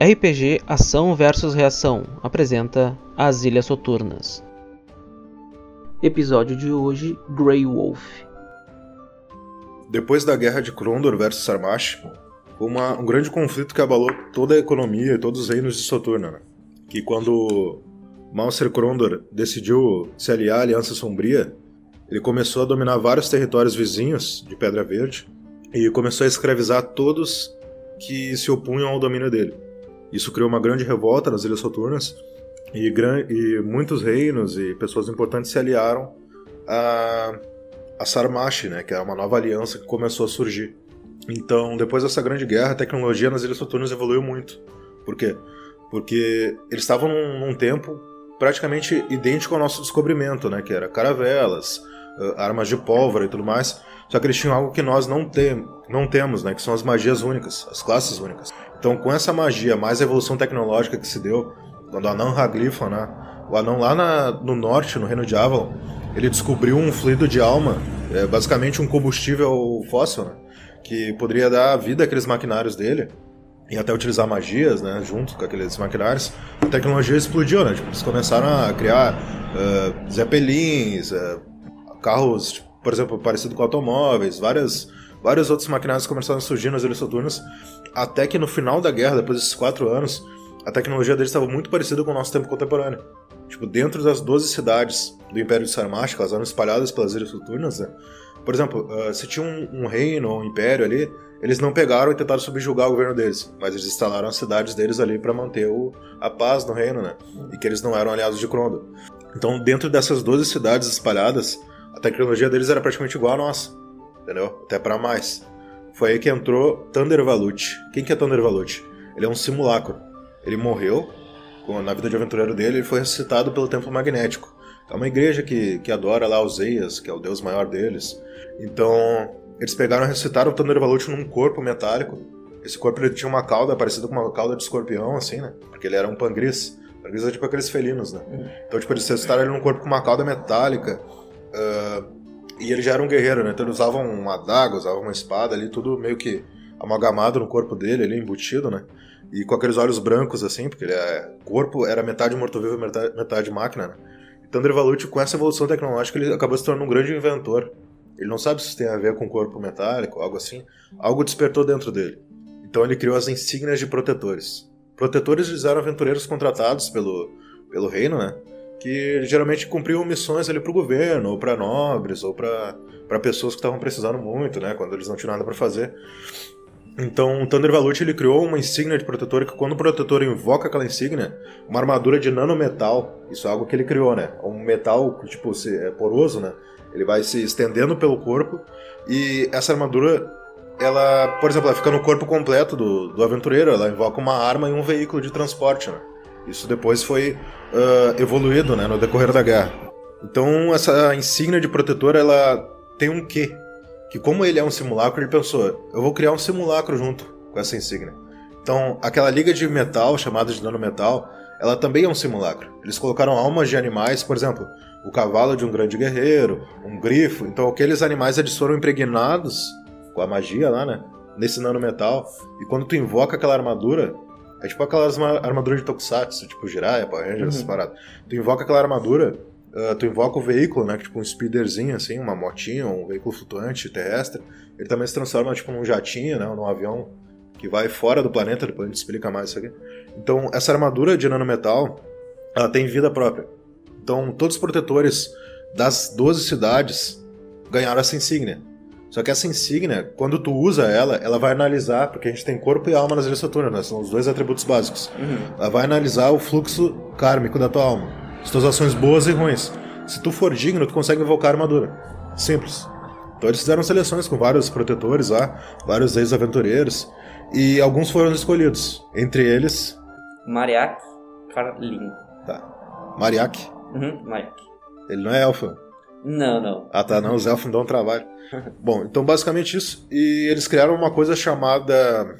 RPG Ação versus Reação apresenta As Ilhas Soturnas. Episódio de hoje: Grey Wolf. Depois da guerra de Krondor versus Sarmash, uma, um grande conflito que abalou toda a economia e todos os reinos de Soturna. Né? Que quando Malser Krondor decidiu se aliar à Aliança Sombria, ele começou a dominar vários territórios vizinhos de Pedra Verde e começou a escravizar todos que se opunham ao domínio dele. Isso criou uma grande revolta nas Ilhas Soturnas e, e muitos reinos e pessoas importantes se aliaram a, a Sarmash, né, que é uma nova aliança que começou a surgir. Então, depois dessa grande guerra, a tecnologia nas Ilhas Soturnas evoluiu muito. Por quê? Porque eles estavam num, num tempo praticamente idêntico ao nosso descobrimento, né, que era caravelas, armas de pólvora e tudo mais. Só que eles tinham algo que nós não, tem, não temos, né? Que são as magias únicas, as classes únicas. Então, com essa magia, mais a evolução tecnológica que se deu, quando o anão Haglifon, né? O anão lá na, no norte, no reino de Avalon, ele descobriu um fluido de alma, é basicamente um combustível fóssil, né? Que poderia dar vida àqueles maquinários dele e até utilizar magias, né, junto com aqueles maquinários, a tecnologia explodiu, né? Tipo, eles começaram a criar uh, zeppelins, uh, carros tipo, por exemplo, parecido com automóveis, várias, vários outros maquinários começaram a surgir nas Ilhas Soturnas, até que no final da guerra, depois desses quatro anos, a tecnologia deles estava muito parecida com o nosso tempo contemporâneo. Tipo, dentro das 12 cidades do Império de Sarmash, que elas eram espalhadas pelas Ilhas Soturnas, né? Por exemplo, uh, se tinha um, um, reino ou um império ali, eles não pegaram e tentaram subjugar o governo deles, mas eles instalaram as cidades deles ali para manter o, a paz no reino, né? E que eles não eram aliados de Crondor. Então, dentro dessas 12 cidades espalhadas, a tecnologia deles era praticamente igual à nossa, entendeu? Até para mais. Foi aí que entrou Thunder Valut. Quem que é Thunder Valut? Ele é um simulacro. Ele morreu na vida de aventureiro dele, ele foi ressuscitado pelo Templo Magnético. É uma igreja que, que adora lá os Eias, que é o deus maior deles. Então, eles pegaram e ressuscitaram o Thunder Valut num corpo metálico. Esse corpo ele tinha uma cauda parecida com uma cauda de escorpião, assim, né? Porque ele era um pangris. Pangris é tipo aqueles felinos, né? Uhum. Então, tipo, eles ressuscitaram ele num corpo com uma cauda metálica. Uh, e ele já era um guerreiro, né? Então ele usava uma adaga, usava uma espada ali, tudo meio que amalgamado no corpo dele, ali embutido, né? E com aqueles olhos brancos, assim, porque ele é... o corpo era metade morto-vivo metade, metade máquina, né? E Thunder Valut, com essa evolução tecnológica, ele acabou se tornando um grande inventor. Ele não sabe se isso tem a ver com corpo metálico, algo assim. Algo despertou dentro dele. Então ele criou as insígnias de protetores. Protetores eles eram aventureiros contratados pelo, pelo reino, né? Que geralmente cumpriam missões ali para o governo, ou para nobres, ou para pessoas que estavam precisando muito, né, quando eles não tinham nada para fazer. Então, o Thunder Valut ele criou uma insígnia de protetor que quando o protetor invoca aquela insígnia, uma armadura de nanometal, isso é algo que ele criou, né? Um metal tipo é poroso, né? Ele vai se estendendo pelo corpo e essa armadura ela, por exemplo, ela fica no corpo completo do, do aventureiro, ela invoca uma arma e um veículo de transporte, né? Isso depois foi uh, evoluído né, no decorrer da guerra. Então essa insígnia de protetor ela tem um quê? Que como ele é um simulacro, ele pensou, eu vou criar um simulacro junto com essa insígnia. Então aquela liga de metal chamada de nanometal, ela também é um simulacro. Eles colocaram almas de animais, por exemplo, o cavalo de um grande guerreiro, um grifo. Então aqueles animais eles foram impregnados com a magia lá, né? Nesse nanometal. E quando tu invoca aquela armadura, é tipo aquelas armaduras de Tokusatsu, tipo Jiraiya, Power Rangers, uhum. essas paradas. Tu invoca aquela armadura, uh, tu invoca o veículo, né? Tipo um speederzinho, assim, uma motinha, um veículo flutuante terrestre. Ele também se transforma, tipo, num jatinho, né? Num avião que vai fora do planeta, depois a gente explica mais isso aqui. Então, essa armadura de nanometal, ela tem vida própria. Então, todos os protetores das 12 cidades ganharam essa insígnia. Só que essa insígnia, quando tu usa ela, ela vai analisar, porque a gente tem corpo e alma nas ilhas Saturnas, né? são os dois atributos básicos. Uhum. Ela vai analisar o fluxo kármico da tua alma, as tuas ações boas e ruins. Se tu for digno, tu consegue invocar a armadura. Simples. Então eles fizeram seleções com vários protetores lá, vários ex-aventureiros, e alguns foram escolhidos. Entre eles. Mariak Carlin. Tá. Mariak? Uhum, Mariak. Ele não é elfo. Não, não. Ah tá, não, os elfos dão trabalho. Bom, então basicamente isso. E eles criaram uma coisa chamada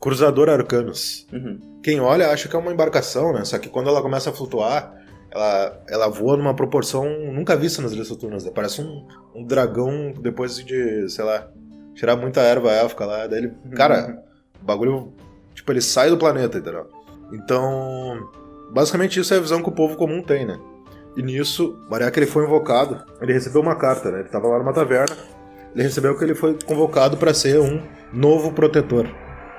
Cruzador Arcanos. Uhum. Quem olha acha que é uma embarcação, né? Só que quando ela começa a flutuar, ela, ela voa numa proporção nunca vista nas Ilhas Soturnas. Né? Parece um, um dragão depois de, sei lá, tirar muita erva élfica lá. Daí ele, cara, o bagulho Tipo, ele sai do planeta, entendeu? Então, basicamente isso é a visão que o povo comum tem, né? E nisso, Mariaca ele foi invocado, ele recebeu uma carta, né? Ele tava lá numa taverna, ele recebeu que ele foi convocado para ser um novo protetor.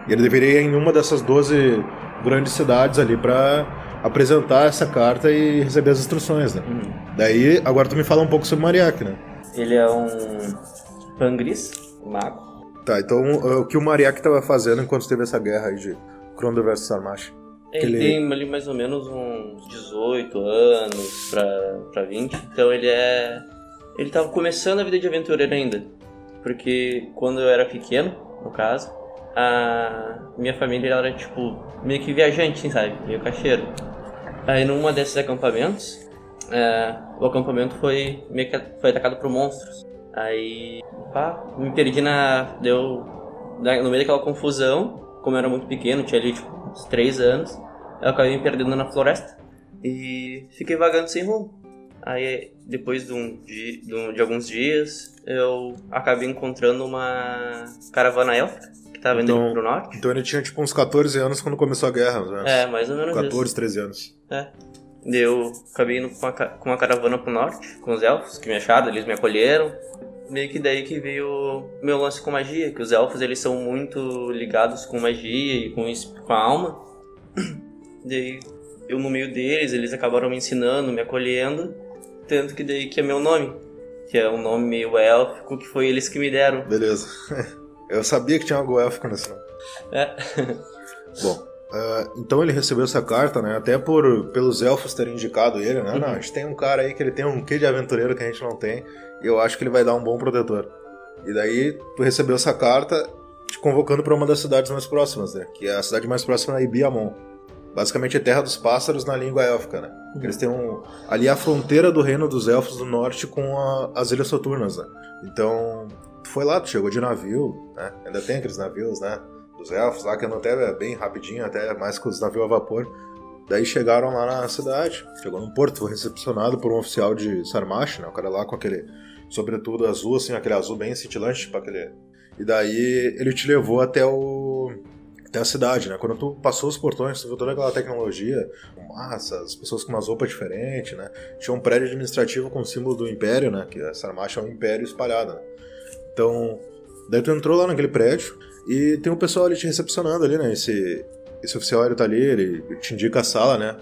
E ele deveria ir em uma dessas 12 grandes cidades ali para apresentar essa carta e receber as instruções, né? Uhum. Daí, agora tu me fala um pouco sobre Mariac, né? Ele é um pangris, um mago. Tá, então o que o Mariac tava fazendo enquanto teve essa guerra aí de Krondor versus Sarmash? Ele, Ele- tem ali mais ou menos uns 18 anos pra, pra 20, então ele é. Ele tava começando a vida de aventureiro ainda. Porque quando eu era pequeno, no caso, a minha família era tipo meio que viajante, sabe? Meio cacheiro. Aí numa desses acampamentos, é, o acampamento foi meio que foi atacado por monstros. Aí, pá, me perdi na. Deu. na- No meio daquela confusão, como eu era muito pequeno, tinha ali tipo uns 3 anos, eu acabei me perdendo na floresta. E fiquei vagando sem rumo. Aí, depois de, um, de, um- de alguns dias, eu acabei encontrando uma caravana élfica que tava indo Então- pro norte. Então ele tinha tipo uns 14 anos quando começou a guerra, né? É, mais ou menos isso. 14, 13 anos. É. Eu acabei indo com uma, com uma caravana pro norte, com os elfos que me acharam, eles me acolheram. Meio que daí que veio o meu lance com magia, que os elfos eles são muito ligados com magia e com, com a alma. Daí eu no meio deles, eles acabaram me ensinando, me acolhendo. Tanto que daí que é meu nome, que é um nome meio élfico, que foi eles que me deram. Beleza. Eu sabia que tinha algo élfico nesse nome. É. Bom, ah, então ele recebeu essa carta, né? Até por pelos elfos terem indicado ele, né? Uhum. Não, a gente tem um cara aí que ele tem um quê de aventureiro que a gente não tem. E eu acho que ele vai dar um bom protetor. E daí tu recebeu essa carta te convocando para uma das cidades mais próximas, né? Que é a cidade mais próxima é Ibiamon. Basicamente é Terra dos Pássaros na língua élfica, né? Eles têm um ali é a fronteira do reino dos elfos do norte com a- as Ilhas Soturnas, né? Então, tu foi lá, tu chegou de navio, né? Ainda tem aqueles navios, né? Dos elfos lá, que andam até bem rapidinho, até mais que os navios a vapor. Daí chegaram lá na cidade, chegou num porto, foi recepcionado por um oficial de Sarmash, né? O cara lá com aquele sobretudo azul, assim, aquele azul bem cintilante, tipo aquele... E daí ele te levou até o... até a cidade, né? Quando tu passou os portões, tu viu toda aquela tecnologia, massa, as pessoas com umas roupas diferentes, né? Tinha um prédio administrativo com o símbolo do Império, né? Que a Sarmash é um império espalhado, né? Então, daí tu entrou lá naquele prédio e tem um pessoal ali te recepcionando ali, né? Esse, esse oficial ele tá ali, ele te indica a sala, né?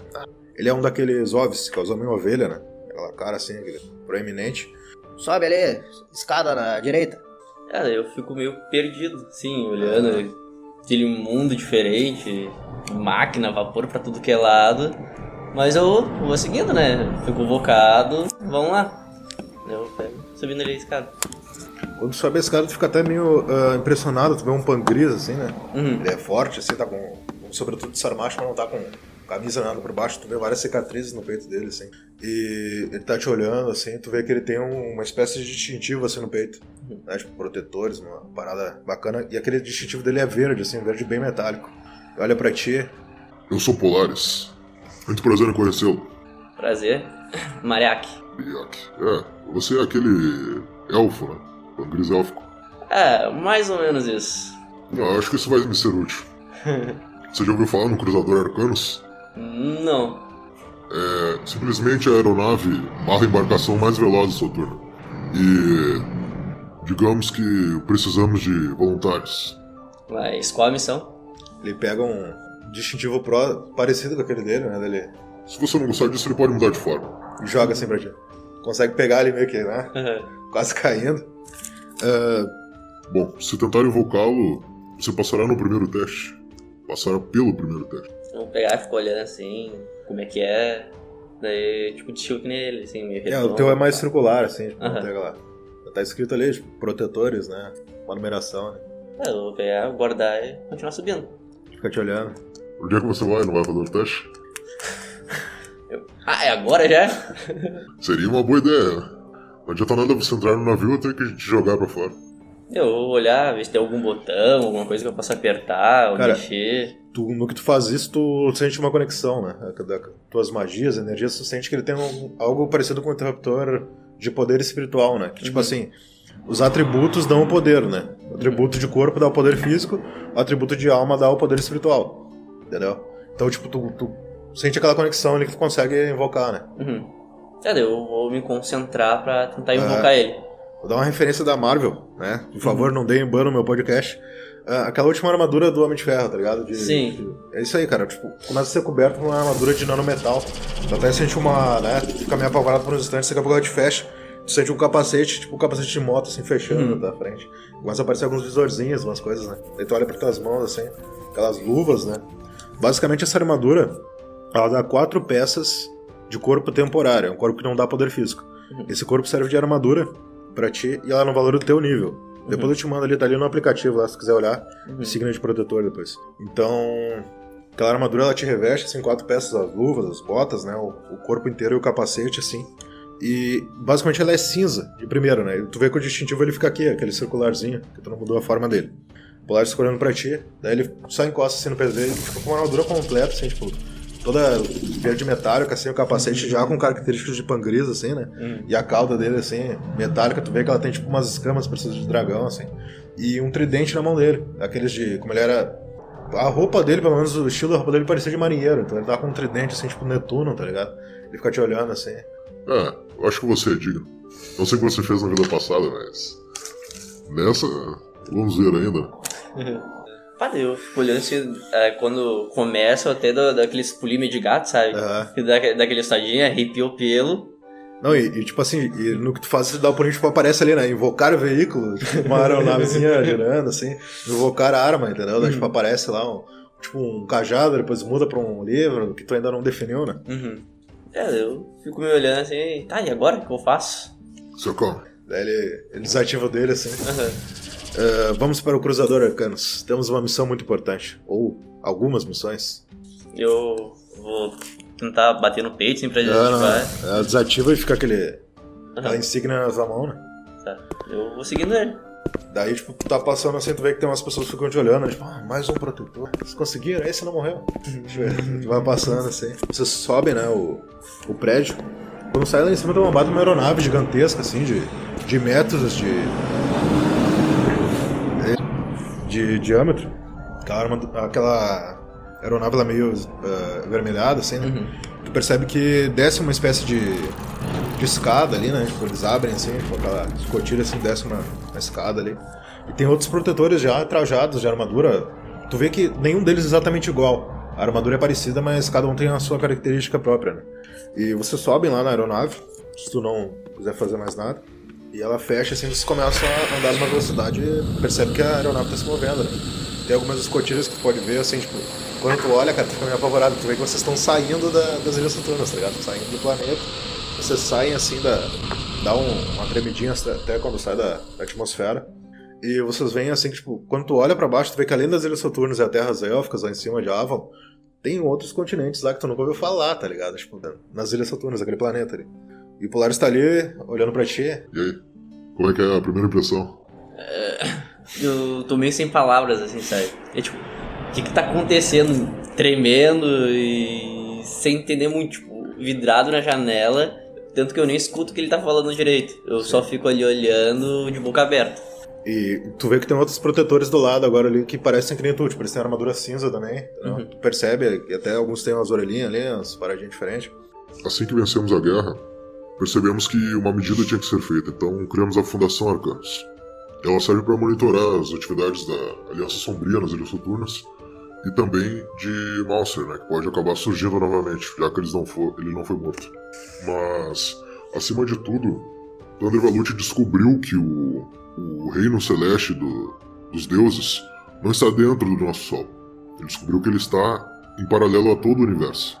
Ele é um daqueles Ovis, que é os Homem-Ovelha, né? Aquela cara assim, aquele proeminente. Sobe ali, escada na direita. É, eu fico meio perdido, sim, olhando aquele mundo diferente, máquina, vapor pra tudo que é lado. Mas eu vou seguindo, né? Fui convocado, vamos lá. Eu pego, subindo ali a escada. Quando tu sobe a escada, tu fica até meio ah, impressionado, tu vê um pangris assim, né? Uhum. Ele é forte, assim, tá com. com sobretudo de Sarmash, mas não tá com camisa nada por baixo, tu vê várias cicatrizes no peito dele, assim. E ele tá te olhando, assim, tu vê que ele tem um- uma espécie de distintivo assim no peito. Né? Tipo, protetores, uma parada bacana. E aquele distintivo dele é verde, assim, um verde bem metálico. E olha pra ti, Eu sou Polaris. Muito prazer em conhecê-lo. Prazer. Mariaque. Yak. É, você é aquele elfo, né? Élfico. É, mais ou menos isso. Não, acho que isso vai me ser útil. Você já ouviu falar no Cruzador Arcanos? Não. É simplesmente a aeronave barra embarcação mais veloz de Soturno. E digamos que precisamos de voluntários. Mas qual a missão? ele pega um distintivo pró parecido com aquele dele, né? Dele, Se você não gostar disso, ele pode mudar de forma. e joga assim pra ti. Consegue pegar ele meio que, né? Quase caindo. Ah, Bom, se tentar invocá-lo, você passará no primeiro teste. Passará pelo primeiro teste. Vou pegar e ficar olhando assim, como é que é. Daí, tipo, de que nele, assim, meio É, o redondo. teu é mais circular, assim, tipo, não Aham. pega lá. Tá escrito ali, tipo, protetores, né? Uma numeração, né? É, eu vou pegar, guardar e continuar subindo. Fica te olhando. Onde é que você vai? Não vai fazer o teste? Ah, é agora já? Seria uma boa ideia. Não adianta nada você entrar no navio e ter que te jogar pra fora. Eu vou olhar, ver se tem algum botão, alguma coisa que eu possa apertar ou Cara, mexer. Tu, no que tu faz isso, tu sente uma conexão, né? Da, tuas magias, energias, tu sente que ele tem um- algo parecido com um interruptor de poder espiritual, né? Que, tipo Uhum. assim, os atributos dão o poder, né? O atributo de corpo dá o poder físico, o atributo de alma dá o poder espiritual. Entendeu? Então, tipo, tu, tu sente aquela conexão ali que tu consegue invocar, né? Uhum. É, daí eu vou me concentrar pra tentar invocar ele. Vou dar uma referência da Marvel, né? Por favor, não deem ban no meu podcast. Ah, aquela última armadura do Homem de Ferro, tá ligado? De- Sim. de- é isso aí, cara. Tipo, começa a ser coberto por uma armadura de nanometal. Tu até sente uma, né? Tu fica meio apavorado por uns instantes, daqui a pouco ela te fecha. Tu sente um capacete, tipo um capacete de moto, assim, fechando Uhum. da frente. Começa a aparecer alguns visorzinhos, umas coisas, né? Aí tu olha pra tuas mãos, assim, aquelas luvas, né? Basicamente, essa armadura, ela dá quatro peças de corpo temporário. É um corpo que não dá poder físico. Uhum. Esse corpo serve de armadura pra ti e ela é no valor do teu nível. Depois eu te mando ali, tá ali no aplicativo lá, se tu quiser olhar. Uhum. Signo de protetor depois. Então, aquela armadura ela te reveste, assim, quatro peças, as luvas, as botas, né? O, o corpo inteiro e o capacete, assim. E basicamente ela é cinza, de primeiro, né? E tu vê que o distintivo ele fica aqui, aquele circularzinho, que tu não mudou a forma dele. O Polaris fica olhando pra ti, daí ele só encosta assim no peso dele, fica com uma armadura completa, assim, tipo, toda verde metálica, assim, o capacete já com características de pangris, assim, né? Hum. E a cauda dele, assim, metálica, tu vê que ela tem tipo umas escamas parecidas de dragão, assim. E um tridente na mão dele. Aqueles de. Como ele era. A roupa dele, pelo menos o estilo da roupa dele parecia de marinheiro. Então ele tava com um tridente, assim, tipo Netuno, tá ligado? Ele fica te olhando assim. É, eu acho que você é digno. Não sei o que você fez na vida passada, mas. Nessa, vamos ver ainda. Daí eu fico olhando assim, é, quando começa até dou daqueles pulinhos de gato, sabe? Que dá, daquele estadinho, arrepia o pelo. Não, e, e, tipo assim, e no que tu faz, você dá o pulinho, tipo, aparece ali, né? Invocar o veículo, tipo, uma aeronavezinha girando, assim. Invocar a arma, entendeu? Daí, tipo, aparece lá um. Tipo, um cajado, depois muda pra um livro que tu ainda não definiu, né? Uhum. É, eu fico me olhando assim, tá, e agora o que eu faço? Calma. Daí ele, ele desativa o dele, assim. Aham. Ah, vamos para o Cruzador Arcanos. Temos uma missão muito importante. Ou algumas missões. Eu vou tentar bater no peito, assim, pra gente Ah, não, ela desativa e fica aquele, aquela Aham. insígnia na mão, né? Tá. Eu vou seguindo ele. Daí, tipo, tá passando assim, tu vê que tem umas pessoas que ficam te olhando, né? tipo, ah, mais um protetor. Vocês conseguiram? Esse não morreu. Ver. Tu vai passando assim. Vocês sobem, né, o, o prédio. Quando sai lá em cima tem uma bata uma aeronave gigantesca, assim, de, de metros de. De diâmetro. Aquela, arma- aquela aeronave lá meio ah, avermelhada, assim, né? Uhum. Tu percebe que desce uma espécie de, de escada ali, né? Tipo, eles abrem assim, tipo, aquela escotilha assim, desce uma, uma escada ali. E tem outros protetores já trajados de armadura. Tu vê que nenhum deles é exatamente igual. A armadura é parecida, mas cada um tem a sua característica própria, né? E vocês sobem lá na aeronave, se tu não quiser fazer mais nada. E ela fecha assim, vocês começam a andar numa velocidade e percebe que a aeronave tá se movendo, né? Tem algumas escotilhas que tu pode ver, assim, tipo, quando tu olha, cara, tu fica meio apavorado. Tu vê que vocês estão saindo da- das ilhas Saturnas, tá ligado? Saindo do planeta. Vocês saem assim da. dá um- uma tremidinha até- quando sai da, da atmosfera. E vocês veem assim tipo, quando tu olha pra baixo, tu vê que além das ilhas Saturnas e as terras élficas lá em cima de Avalon, tem outros continentes lá que tu nunca ouviu falar, tá ligado? Tipo, nas ilhas Saturnas, aquele planeta ali. E o Polaris tá ali, olhando pra ti. E aí? Como é que é a primeira impressão? Eu tô meio sem palavras, assim, sabe? É tipo, o que que tá acontecendo? Tremendo e sem entender muito, tipo, vidrado na janela, tanto que eu nem escuto o que ele tá falando direito. Eu só fico ali olhando de boca aberta. E tu vê que tem outros protetores do lado agora ali que parecem que nem tu, tipo, eles têm armadura cinza também. entendeu? Uhum. Tu percebe, e até alguns têm umas orelhinhas ali, umas paradinhas diferentes. Assim que vencemos a guerra, percebemos que uma medida tinha que ser feita, então criamos a Fundação Arcanos. Ela serve para monitorar as atividades da Aliança Sombria nas Ilhas Soturnas e também de Mauser, né, que pode acabar surgindo novamente, já que não for, ele não foi morto. Mas, acima de tudo, Thunder Valute descobriu que o, o reino celeste do- dos deuses não está dentro do nosso Sol. Ele descobriu que ele está em paralelo a todo o universo.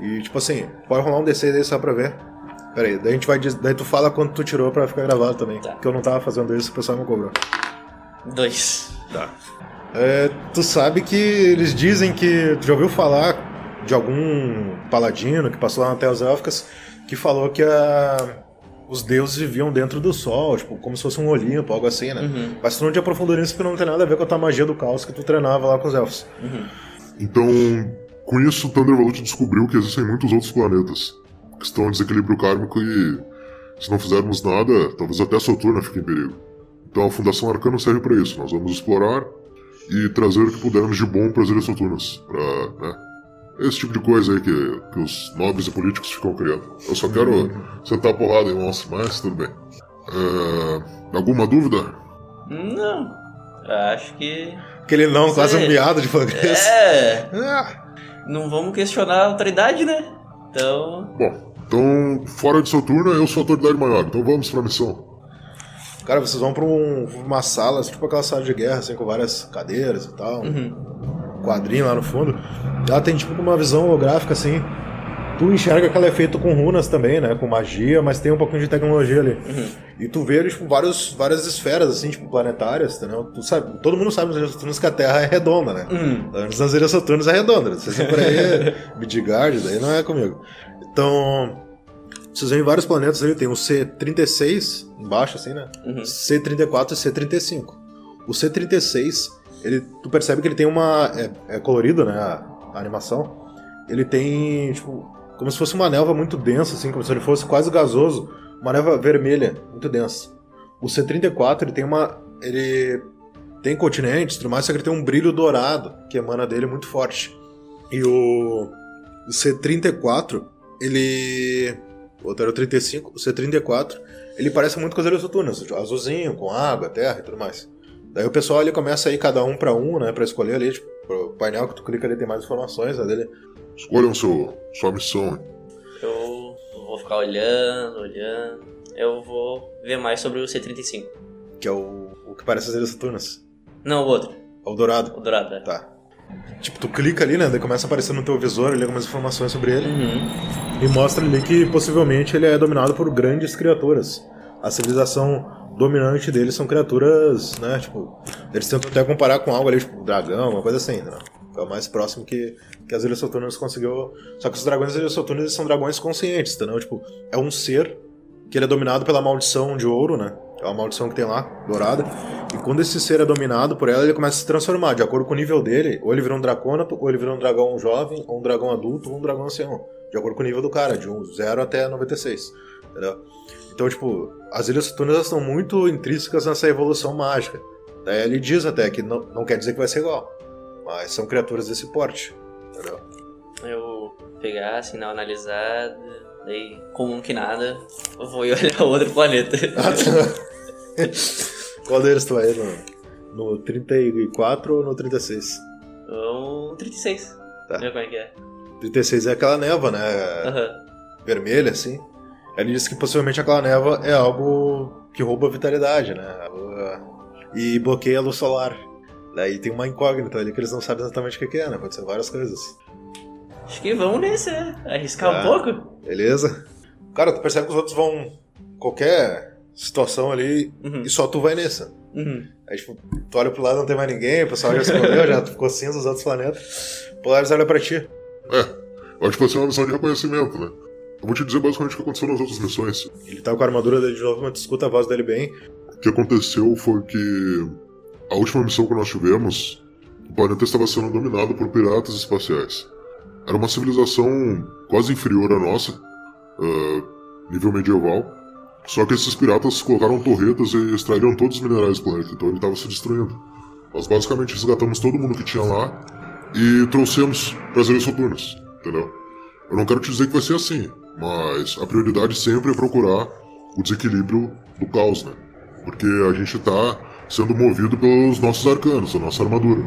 E tipo assim, pode rolar um D6 aí só pra ver. Pera aí, daí a gente vai daí tu fala quanto tu tirou pra ficar gravado também. Tá. Porque eu não tava fazendo isso, o pessoal não cobrou. Dois. Tá. É, tu sabe que eles dizem que. Tu já ouviu falar de algum paladino que passou lá na Terras Élficas que falou que a, os deuses viviam dentro do sol, tipo, como se fosse um Olimpo, algo assim, né? Uhum. Mas tu não te aprofundou nisso porque não tem nada a ver com a tua magia do caos que tu treinava lá com os elfos. Uhum. Então, com isso, Thunder Valute descobriu que existem muitos outros planetas que estão em desequilíbrio kármico e, se não fizermos nada, talvez até Saturna fique em perigo. Então a Fundação Arcano serve para isso. Nós vamos explorar e trazer o que pudermos de bom para as Ilhas Soturnas. Pra, né? Esse tipo de coisa aí que, que os nobres e políticos ficam criando. Eu só quero sentar a porrada em monstro, mas tudo bem. É, alguma dúvida? Não. Acho que. Aquele não, Sim. quase um miado de francês. É. Ah, Não vamos questionar a autoridade, né? Então. Bom, então, fora de Soturna, eu sou a autoridade maior, então vamos pra missão. Cara, vocês vão pra um- uma sala, tipo aquela sala de guerra, assim, com várias cadeiras e tal. Uhum. Um quadrinho lá no fundo. Ela tem tipo uma visão holográfica, assim. Tu enxerga que ela é feita com runas também, né? Com magia, mas tem um pouquinho de tecnologia ali. E tu vê, tipo, vários, várias esferas, assim, tipo, planetárias, entendeu? Tu sabe, todo mundo sabe nos Ilhas Soturnas que a Terra é redonda, né? Uhum. Nas Ilhas Soturnas é redonda. Vocês vão por aí, Midgard, daí não é comigo. Então, vocês veem vários planetas ali, tem o C36 embaixo, assim, né? Uhum. C34 e C35. O C36, ele, tu percebe que ele tem uma. É, é colorido, né? A, a animação. Ele tem, tipo, como se fosse uma névoa muito densa, assim, como se ele fosse quase gasoso. Uma névoa vermelha, muito densa. O C34, ele tem uma. Ele tem continentes tudo mais, só que ele tem um brilho dourado que emana dele muito forte. E o, o C34, ele. O outro era o 35, o C34, ele parece muito com as tipo, azulzinho, com água, terra e tudo mais. Daí o pessoal ali começa a ir cada um pra um, né, pra escolher ali, tipo, o painel que tu clica ali tem mais informações, a dele. Escolham seu, sua missão. Eu vou ficar olhando, olhando. Eu vou ver mais sobre o C35. Que é o, o que parece as ilhas soturnas. Não, o outro. É o dourado. O dourado, né? Tá. Tipo, tu clica ali, né? Daí começa a aparecer no teu visor ali algumas informações sobre ele. Uhum. E mostra ali que possivelmente ele é dominado por grandes criaturas. A civilização dominante deles são criaturas, né? Tipo, eles tentam até comparar com algo ali, tipo, dragão, uma coisa assim, né? É o mais próximo que, que as Ilhas Soturnas conseguiu. Só que os dragões das Ilhas Soturnas são dragões conscientes, entendeu? Tipo, é um ser que ele é dominado pela maldição de ouro, né? É uma maldição que tem lá, dourada. E quando esse ser é dominado por ela, ele começa a se transformar. De acordo com o nível dele, ou ele vira um dracônato, ou ele vira um dragão jovem, ou um dragão adulto, ou um dragão ancião. De acordo com o nível do cara, de um 0 até 96. Entendeu? Então, tipo, as Ilhas Soturnas estão muito intrínsecas nessa evolução mágica. Daí ele diz até que não, não quer dizer que vai ser igual. Mas são criaturas desse porte. Entendeu? Eu pegar, assim, dar uma analisada. Daí, comum que nada, eu vou ir olhar outro planeta. Qual deles tu vai ir? No, no 34 ou no 36? Um 36. Tá. Ver como é que é. 36 é aquela névoa, né? Aham. Vermelha, assim. Ele disse que possivelmente aquela névoa é algo que rouba a vitalidade, né? E bloqueia a luz solar. Daí tem uma incógnita ali que eles não sabem exatamente o que é, né? Pode ser várias coisas. Acho que vamos nesse, né? Arriscar Tá. um pouco. Beleza? Cara, tu percebe que os outros vão. Qualquer situação ali Uhum. e só tu vai nessa. Uhum. Aí, tipo, tu olha pro lado não tem mais ninguém, o pessoal já escolheu, já ficou cinza os outros planetas. Polaris olha pra ti. É, eu acho que vai ser uma missão de reconhecimento, né? Eu vou te dizer basicamente o que aconteceu nas outras missões. Ele tá com a armadura dele de novo, mas tu escuta a voz dele bem. O que aconteceu foi que a última missão que nós tivemos, o planeta estava sendo dominado por piratas espaciais. Era uma civilização quase inferior à nossa, ah, nível medieval. Só que esses piratas colocaram torretas e extraíram todos os minerais do planeta, então ele estava se destruindo. Nós basicamente resgatamos todo mundo que tinha lá e trouxemos para as Ilhas Soturnas, entendeu? Eu não quero te dizer que vai ser assim, mas a prioridade sempre é procurar o desequilíbrio do caos, né? Porque a gente tá sendo movido pelos nossos arcanos, a nossa armadura.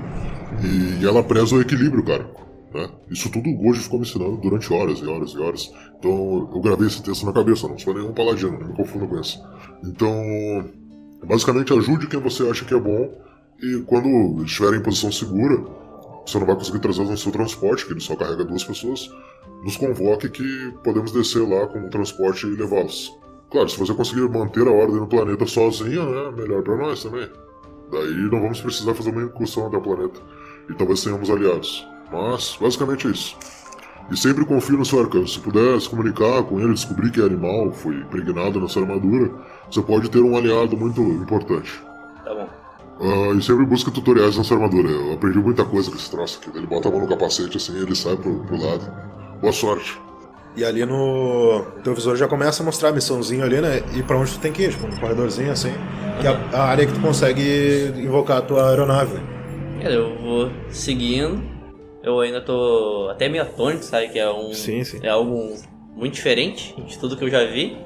E ela preza o equilíbrio, cara. Né? Isso tudo o Gojo ficou me ensinando durante horas e horas e horas. Então eu gravei esse texto na cabeça, não sou nenhum paladino, não me confundo com isso. Então, basicamente ajude quem você acha que é bom e quando eles estiverem em posição segura, você não vai conseguir trazer no seu transporte, que ele só carrega duas pessoas, nos convoque que podemos descer lá com o transporte e levá-los. Claro, se você conseguir manter a ordem no planeta sozinho, né, melhor pra nós também. Daí não vamos precisar fazer uma incursão até o planeta. E talvez tenhamos aliados. Mas, basicamente é isso. E sempre confie no seu arcano. Se puder se comunicar com ele, descobrir que é animal, foi impregnado nessa armadura, você pode ter um aliado muito importante. Tá bom. Ah, e sempre busca tutoriais nessa armadura. Eu aprendi muita coisa com esse troço aqui. Ele bota a mão no capacete assim, ele sai pro, pro lado. Boa sorte. E ali no teu visor já começa a mostrar a missãozinha ali, né? E pra onde tu tem que ir, tipo, um corredorzinho assim. Que é a, a área que tu consegue invocar a tua aeronave. É, eu vou seguindo. Eu ainda tô até meio atônito, sabe? Que é um. Sim, sim. É algo muito diferente de tudo que eu já vi.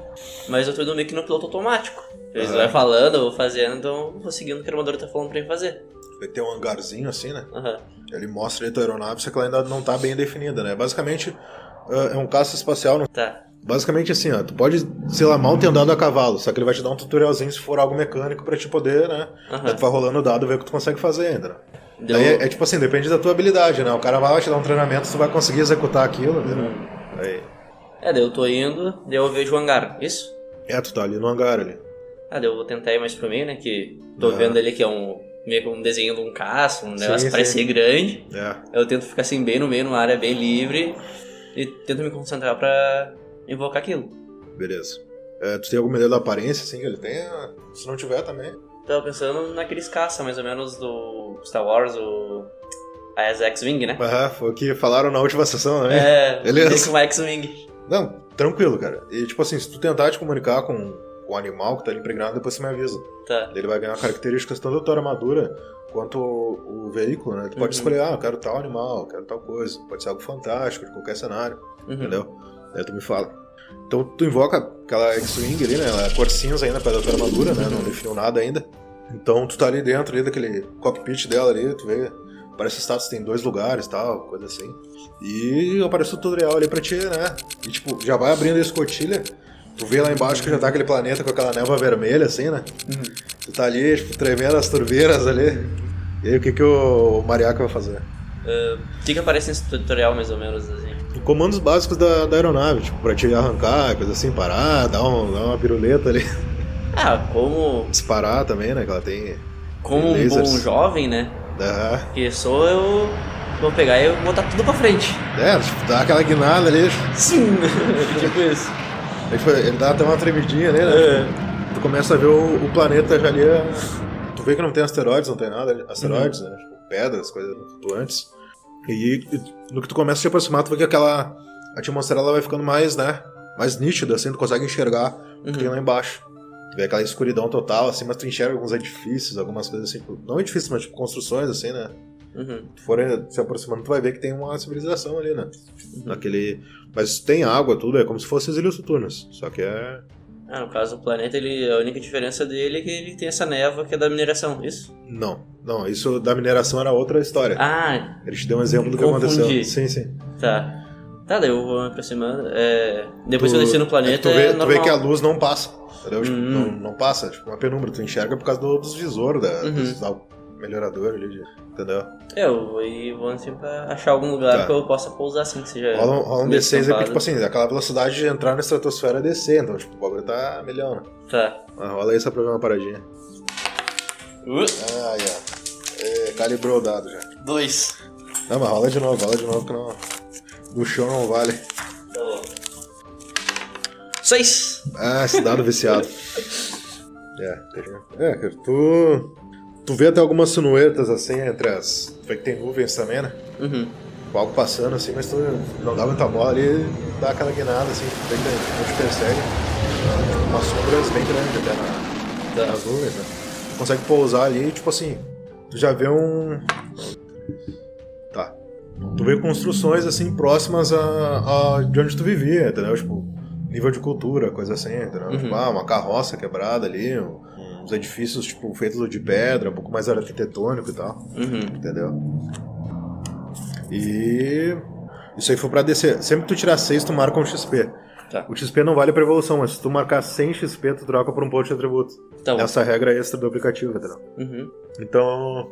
Mas eu tô indo meio que no piloto automático. Eles Aham. vai falando, eu vou fazendo, então eu vou seguindo o que o armador tá falando pra ir fazer. Vai ter um hangarzinho assim, né? Aham. Ele mostra ali a tua aeronave, só que ela ainda não tá bem definida, né? Basicamente, é é um caça espacial. não- Tá. Basicamente assim, ó, tu pode, sei lá, mal ter andado a cavalo, só que ele vai te dar um tutorialzinho se for algo mecânico pra te poder, né? Aham. Daí tu vai rolando o dado e ver o que tu consegue fazer ainda, né? Deu... Daí é, é tipo assim, depende da tua habilidade, né? O cara vai te dar um treinamento, tu vai conseguir executar aquilo, né? Aí, É, daí eu tô indo, daí eu vejo o hangar. Isso? é, tu tá ali no hangar ali. Ah, daí eu vou tentar ir mais pro meio, né? Que tô Ah. vendo ali que é um. meio que um desenho de um caça, um negócio Sim, parece sim. ser grande. É, Eu tento ficar assim bem no meio, numa área bem livre. E tento me concentrar pra invocar aquilo. beleza. É, tu tem alguma ideia da aparência, assim, que ele tem? Se não tiver também. Tava pensando naqueles caça, mais ou menos, do Star Wars, o. A X-Wing, né? Aham, foi o que falaram na última sessão, né? É, Beleza. uma X-Wing. Não, tranquilo, cara. E tipo assim, se tu tentar te comunicar com, com o animal que tá ali impregnado, depois você me avisa. Tá. Ele vai ganhar características tanto da tua armadura quanto o, o veículo, né? Tu pode Uhum. escolher, ah, eu quero tal animal, eu quero tal coisa. Pode ser algo fantástico, de qualquer cenário, Uhum. entendeu? Daí tu me fala. Então tu invoca aquela X-Wing ali, né? Ela é cor cinza ainda perto da tua armadura, né? Não definiu nada ainda. Então tu tá ali dentro ali daquele cockpit dela ali, tu vê. Parece que o status tem dois lugares tal, coisa assim. E aparece o tutorial ali pra ti, né? E tipo, já vai abrindo a escotilha. Tu vê lá embaixo que já tá aquele planeta com aquela névoa vermelha, assim, né? Tu tá ali, tipo, tremendo as turbeiras ali. E aí o que, que o Mariaca vai fazer? Ah, O que que aparece nesse tutorial, mais ou menos, assim? Comandos básicos da, da aeronave, tipo, pra te arrancar, coisa assim, parar, dar, um, dar uma piruleta ali. Ah, como, Disparar também, né? Que ela tem. como um Lasers. bom jovem, né? É, Que sou eu. Vou pegar e botar tudo pra frente. é tipo, dá aquela guinada ali. Sim! tipo isso. Aí, tipo, ele dá até uma tremidinha ali, né? É. Tu começa a ver o, o planeta já ali. é- Tu vê que não tem asteroides, não tem nada ali. Asteroides, né? Tipo, pedras, coisas flutuantes. E, e no que tu começa a te aproximar, tu vê que aquela atmosfera ela vai ficando mais, né? Mais nítida, assim, tu consegue enxergar o que Uhum. tem lá embaixo. Tu vê aquela escuridão total, assim, mas tu enxerga alguns edifícios, algumas coisas assim. tipo, Não edifícios, mas tipo construções, assim, né? Uhum. tu for se aproximando, tu vai ver que tem uma civilização ali, né? Naquele. Mas tem água, tudo, é como se fossem as ilhas Saturnas. Só que é. Ah, no caso do planeta, ele, a única diferença dele é que ele tem essa névoa que é da mineração, isso? Não. Não, isso da mineração era outra história. Ah, Ele te deu um exemplo do que Confundi. aconteceu. Sim, sim. tá. Tá, daí eu vou me aproximando. É, depois Tu- que eu desci no é planeta, que tu, vê, é tu vê que a luz não passa. Entendeu? Tipo, não, não passa, tipo, uma penumbra. Tu enxerga por causa do, dos visores, da, Uhum. Melhorador ali, de- entendeu? É, eu vou, ir- vou assim pra achar algum lugar Tá. que eu possa pousar assim, que seja. Rola, um- rola um meio D6 aí, porque, tipo assim, aquela velocidade de entrar na estratosfera é descer, então, tipo, o bagulho tá milhão, né? Tá. Mas rola aí só pra ver uma paradinha. Uh, Ah, já. É, calibrou o dado já. dois. Não, mas rola de novo, rola de novo que não. Do chão não vale. Tá bom. Seis. Ah, esse dado viciado. É. É, tu. Tu vê até algumas sinuetas assim entre as. Tu vê que tem nuvens também, né? Uhum. Algo passando assim, mas tu não dá muita bola ali dá aquela guinada assim, tu vê que não te persegue. Umas sombras bem grandes até na, Tá. nas nuvens, né? Tu consegue pousar ali e, tipo assim, tu já vê um. Tá. Tu vê construções assim próximas a, a de onde tu vivia, entendeu? Tipo, nível de cultura, coisa assim, entendeu? Uhum. Tipo, ah, uma carroça quebrada ali, um- uns edifícios tipo feitos de pedra, um pouco mais arquitetônico e tal, Uhum. entendeu? E isso aí foi pra descer. Sempre que tu tirar 6, tu marca um XP. Tá. O XP não vale pra evolução, mas se tu marcar 100 XP, tu troca por um ponto de atributo. Tá bom. Essa regra extra do aplicativo, entendeu? Uhum. Então,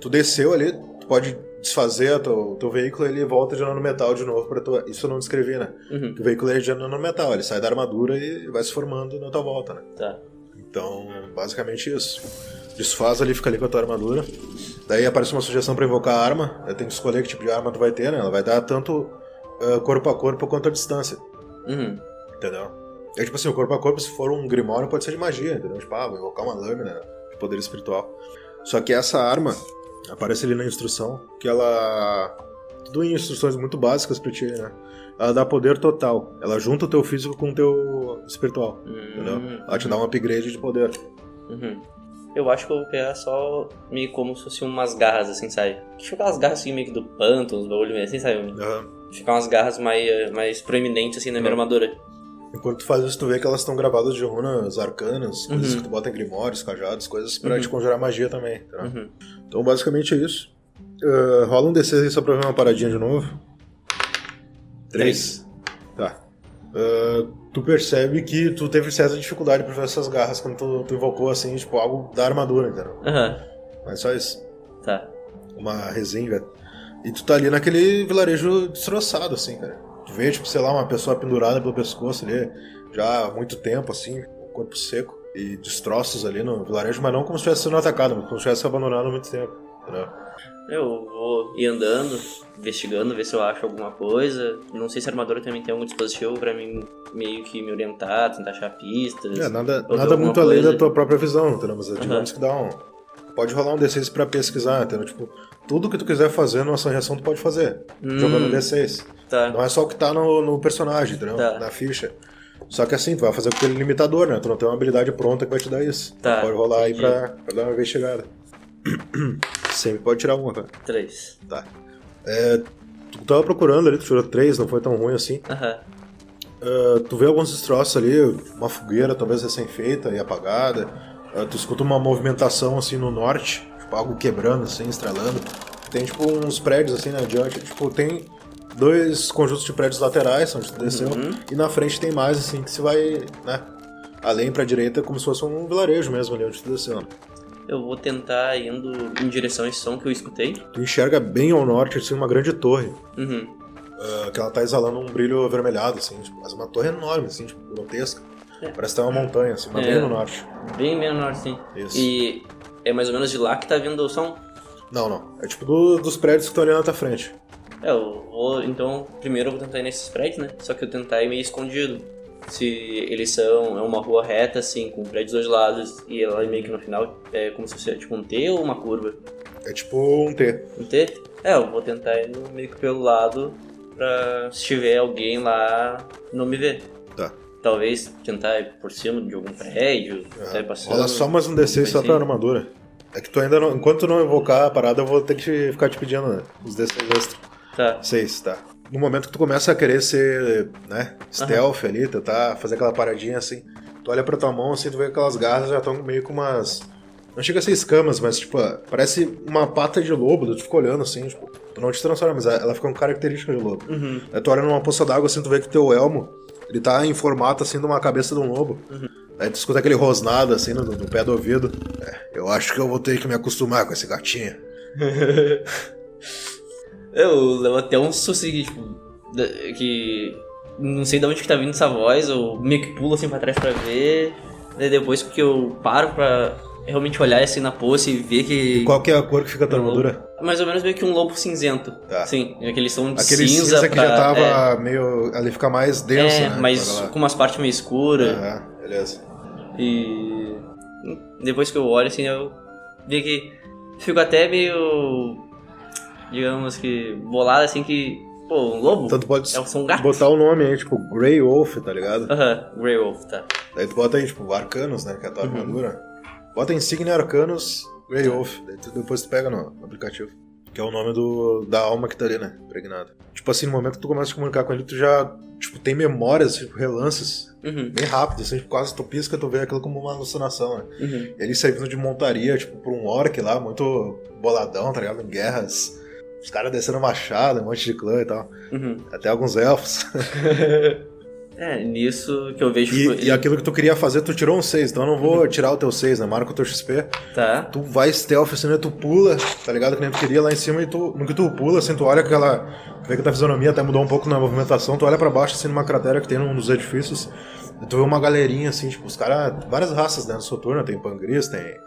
tu desceu ali, tu pode desfazer o teu, teu veículo ele volta de nanometal de novo para tua. Isso eu não descrevi, né? Uhum. O veículo é de nanometal, ele sai da armadura e vai se formando na tua volta, né? Tá. Então, basicamente isso. Desfaz ali, fica ali com a tua armadura. Daí aparece uma sugestão pra invocar a arma. Eu tenho que escolher que tipo de arma tu vai ter, né? Ela vai dar tanto ah, corpo a corpo quanto a distância. Uhum. Entendeu? É tipo assim, o corpo a corpo, se for um grimório, pode ser de magia, entendeu? Tipo, ah, vou invocar uma lâmina de poder espiritual. Só que essa arma, aparece ali na instrução, que ela em instruções muito básicas pra ti, né? Ela dá poder total. Ela junta o teu físico com o teu espiritual. Entendeu? Hum, Ela te dá um upgrade de poder. uhum. Eu acho que eu vou pegar só meio como se fosse umas garras, assim, sabe? Ficar umas garras assim, meio que do panto, uns bagulho meio assim, sabe? Aham. Ficar umas garras mais, mais proeminentes, assim, na minha Uhum. armadura. Enquanto tu faz isso, tu vê que elas estão gravadas de runas arcanas, coisas Uhum. que tu bota em grimórios, cajados, coisas pra Uhum. te conjurar magia também. Tá? Uhum. Então, basicamente é isso. Ah, rola um D6 aí só pra ver uma paradinha de novo. Três. Tá. Ah, tu percebe que tu teve certa dificuldade pra ver essas garras quando tu, tu invocou, assim, tipo, algo da armadura, entendeu? Aham, Mas só isso. tá. Uma resenha, velho. E tu tá ali naquele vilarejo destroçado, assim, cara. Tu vê, tipo, sei lá, uma pessoa pendurada pelo pescoço ali, já há muito tempo, assim, com o corpo seco. E destroços ali no vilarejo, mas não como se tivesse sido atacado, mas como se tivesse abandonado há muito tempo. Entendeu? Eu vou ir andando, investigando, ver se eu acho alguma coisa. Não sei se a armadura também tem algum dispositivo pra mim meio que me orientar, tentar achar pistas. É, nada, nada muito além coisa. da tua própria visão, entendeu? Mas Aham. digamos que dá um. Pode rolar um D6 pra pesquisar, entendeu? Tipo, tudo que tu quiser fazer numa ação reação, tu pode fazer. Hum. Jogando um D6. Tá. Não é só o que tá no, no personagem, entendeu? Tá. Na ficha. Só que assim, tu vai fazer com aquele limitador, né? Tu não tem uma habilidade pronta que vai te dar isso. Tá, Pode rolar aí entendi. pra, pra dar uma investigada. Sempre pode tirar uma, cara. Três. Tá. É, tu tava procurando ali, tu tirou três, não foi tão ruim assim. Aham. Ah, tu vê alguns destroços ali, uma fogueira talvez recém-feita e apagada. Ah, tu escuta uma movimentação assim no norte, tipo algo quebrando assim, estrelando. Tem tipo uns prédios assim né, adiante, tipo tem dois conjuntos de prédios laterais onde tu desceu e na frente tem mais assim que se vai, né, além pra direita como se fosse um vilarejo mesmo ali onde tu desceu. né. Eu vou tentar indo em direção a esse som que eu escutei. Tu enxerga bem ao norte assim uma grande torre. Uhum. ah, que ela tá exalando um brilho avermelhado, assim, tipo, mas uma torre enorme, assim, tipo, grotesca. É. Parece que tá uma montanha, assim, mas É. bem no norte. Bem menor, sim. Isso. E é mais ou menos de lá que tá vindo o som? Não, não. É tipo do- dos prédios que estão ali na tua frente. É, eu vou. Então, primeiro eu vou tentar ir nesses prédios, né? Só que eu tentar ir meio escondido. Se eles são. É uma rua reta, assim, com prédios dos dois lados, e ela meio que no final é como se fosse tipo um T ou uma curva? É tipo um T. Um T? É, eu vou tentar ir no- meio que pelo lado pra se tiver alguém lá não me ver. Tá. Talvez tentar ir por cima de algum prédio, sair passando. Rola só mais um D6 só pra armadura. É que tu ainda não. Enquanto não invocar a parada, eu vou ter que ficar te pedindo né, os D6 extra. Tá. 6, tá. No momento que tu começa a querer ser, né, stealth ali, tentar fazer aquela paradinha assim, tu olha pra tua mão assim, tu vê que aquelas garras já estão meio com umas. Não chega a ser escamas, mas tipo, parece uma pata de lobo, tu fica olhando assim, tipo, tu não te transforma, mas ela fica com característica de lobo. Uhum. Aí tu olha numa poça d'água assim, tu vê que teu elmo, ele tá em formato assim de uma cabeça de um lobo. Aí tu escuta aquele rosnado assim no, no pé do ouvido. É, eu acho que eu vou ter que me acostumar com esse gatinho. Eu levo até um susto aqui, tipo, que não sei de onde que tá vindo essa voz, eu meio que pulo assim pra trás pra ver, depois que eu paro pra realmente olhar assim na poça e ver que... Qual que é a cor que fica a tua armadura? Mais ou menos meio que um lobo cinzento, Tá. sim, aqueles são de Aquele cinza, cinza, que pra- já tava meio. ali fica mais É, denso, é né? mas com umas partes meio escuras, Aham, beleza. e depois que eu olho assim, eu vi que fico até meio, digamos que, bolado assim que, pô, um lobo? Então tu pode É, são gatos. botar o nome aí, tipo, Grey Wolf, tá ligado? Aham, Grey Wolf, tá. Daí tu bota aí, tipo, Arcanos, né? Que é a tua Uhum. armadura. Bota Insignia Arcanos Grey Wolf. Daí tu- depois tu pega no aplicativo. Que é o nome do, da alma que tá ali, né? Impregnada. Tipo assim, no momento que tu começa a te comunicar com ele, tu já, tipo, tem memórias, tipo, relances. Uhum, Bem rápido, assim, tipo, quase tu pisca, tu vê aquilo como uma alucinação, né? uhum. Ele servindo de montaria, tipo, por um orc lá, muito boladão, tá ligado? Em guerras. Os caras descendo machado, um monte de clã e tal. Uhum. Até alguns elfos. É, nisso que eu vejo. E, e aquilo que tu queria fazer, tu tirou um 6, então eu não vou tirar o teu 6, né? Marca o teu XP. Tá. Tu vai stealth, assim, né? Tu pula, tá ligado? Que nem tu queria lá em cima e tu. No que tu pula, assim, tu olha aquela. Tu vê que a tua fisionomia até mudou um pouco na movimentação. Tu olha pra baixo, assim, numa cratera que tem num dos edifícios. E tu vê uma galerinha, assim, tipo, os caras. Várias raças, né? No Soturno, tem pangris, tem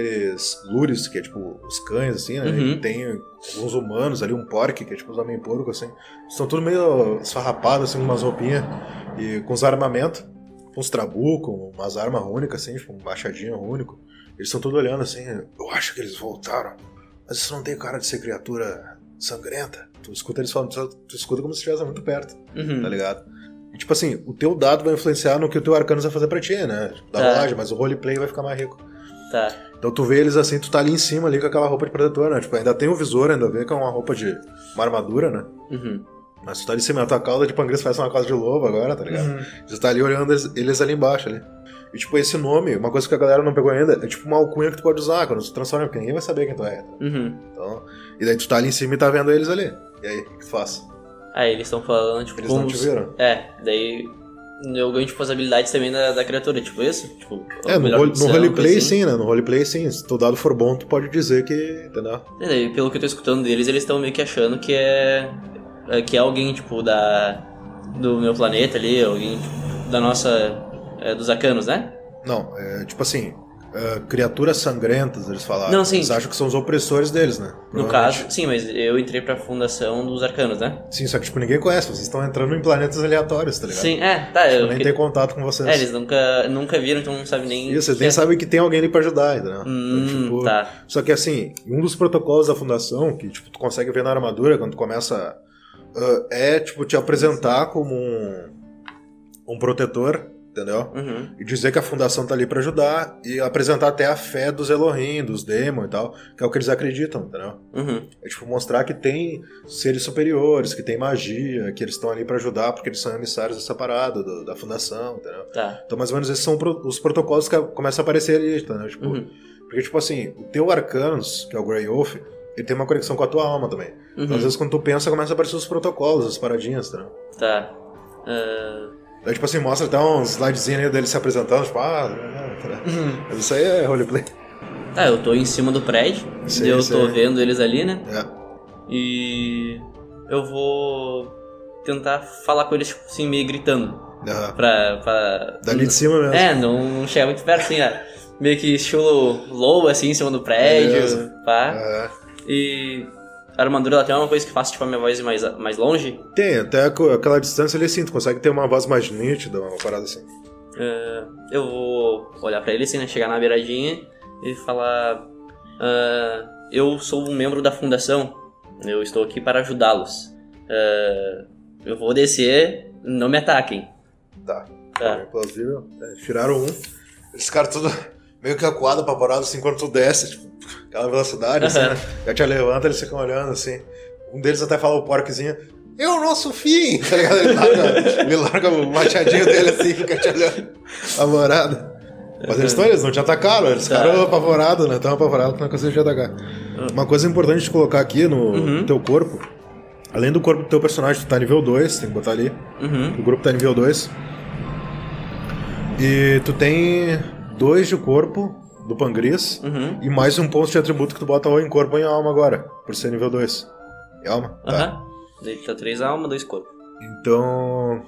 aqueles lures, que é tipo os cães, assim, né? Uhum. E tem uns humanos ali, um pork, que é tipo os homem porco, assim. Estão tudo meio esfarrapados, assim, com umas roupinhas e com os armamentos. Com uns trabucos, umas armas únicas, assim, tipo, um machadinho único. Eles estão todos olhando assim, eu acho que eles voltaram. Mas isso não tem cara de ser criatura sangrenta. Tu escuta eles falando, tu, escuta como se estivesse muito perto, Uhum. tá ligado? E tipo assim, o teu dado vai influenciar no que o teu Arcanos vai fazer pra ti, né? Tipo, da Tá. rolagem, mas o roleplay vai ficar mais rico. Tá. Então tu vê eles assim, tu tá ali em cima ali com aquela roupa de protetor, né? Tipo, ainda tem o visor, ainda vê que é uma roupa de. uma armadura, né? Uhum. Mas tu tá ali em cima, a tua cauda de pangris parece uma cauda de lobo agora, tá ligado? Uhum. Você tá ali olhando eles, eles ali embaixo ali. E tipo, esse nome, uma coisa que a galera não pegou ainda, é tipo uma alcunha que tu pode usar quando tu transforma, porque ninguém vai saber quem tu é. tá? Uhum. Então, e daí tu tá ali em cima e tá vendo eles ali. E aí, o que tu faz? Aí eles estão falando, tipo, Eles como não te viram? É, daí eu ganho, tipo, as habilidades também da, da criatura, tipo isso? Tipo, É, no, no roleplay assim. sim, né? No roleplay sim. Se teu dado for bom, tu pode dizer que. Entendeu? Daí, pelo que eu tô escutando deles, eles estão meio que achando que é, é- que é alguém, tipo, da do meu planeta ali, alguém tipo, da nossa... é, dos Acanos, né? Não, é tipo assim. É, criaturas sangrentas, eles falaram. Não, sim. Eles acham que são os opressores deles, né? No caso, sim, mas eu entrei pra fundação dos Arcanos, né? Sim, só que tipo, ninguém conhece, vocês estão entrando em planetas aleatórios, tá ligado? Sim, é, tá. Tipo, Eu, nem tem contato com vocês. é, eles nunca, nunca viram, então não sabem nem... Isso, vocês que nem é. sabem que tem alguém ali pra ajudar, entendeu? Hum, Então, tipo, tá. Só que assim, um dos protocolos da fundação, que tipo, tu consegue ver na armadura quando tu começa. ah, é tipo te apresentar como um, um protetor, entendeu? Uhum. E dizer que a fundação tá ali pra ajudar e apresentar até a fé dos Elohim, dos Demon e tal, que é o que eles acreditam, entendeu? Uhum. É tipo mostrar que tem seres superiores, que tem magia, que eles estão ali pra ajudar porque eles são emissários dessa parada do- da fundação, entendeu? Tá. Então, mais ou menos, esses são os protocolos que começam a aparecer ali, entendeu? Tipo, Uhum. Porque, tipo assim, o teu Arcanos, que é o Grey Wolf, ele tem uma conexão com a tua alma também. Então, Uhum. às vezes, quando tu pensa, começa a aparecer os protocolos, as paradinhas, entendeu? Tá. Ah, Daí, tipo assim, mostra até uns slidezinhos ali dele se apresentando, tipo, ah, né? Uhum. Mas isso aí é roleplay. Tá, eu tô em cima do prédio, Sim, eu sim. tô vendo eles ali, né? É. E eu vou tentar falar com eles, tipo, assim, meio gritando. Aham. Pra. pra... Dali de cima mesmo. É, não, chega muito perto, assim. Meio que estilo low, assim, em cima do prédio. Beleza. Pá. É. E a armadura ela tem uma coisa que faz, tipo, a minha voz mais, mais longe. Tem, até aquela distância ali, assim, tu consegue ter uma voz mais nítida, uma parada assim. Ah, eu vou olhar pra ele, assim, né? Chegar na beiradinha e falar. ah, eu sou um membro da fundação. Eu estou aqui para ajudá-los. Ah, eu vou descer, não me ataquem. Tá. Tá. É plausível. É, tiraram um. Eles ficaram tudo meio que acuado, apavorado, assim, quando tu desce, tipo, aquela velocidade, assim, Aham. né? Já te levanta, eles ficam olhando, assim. Um deles até fala o porquezinho, é o nosso fim, tá ligado? Ele larga, ele larga o machadinho dele, assim, e fica te olhando, apavorado. Mas eles, tão, eles não te atacaram, eles Tá. ficaram apavorados, né? Tão apavorados que não conseguiram te atacar. Uma coisa importante de colocar aqui no, Uhum. teu corpo, além do corpo do teu personagem, tu tá nível 2, tem que botar ali. Uhum. O grupo tá nível 2. E tu tem dois de corpo do Pangris Uhum. e mais um ponto de atributo que tu bota ou em corpo ou em alma agora, por ser nível 2. Em alma? Tá. Aham. Daí tá três almas, dois corpos. Então.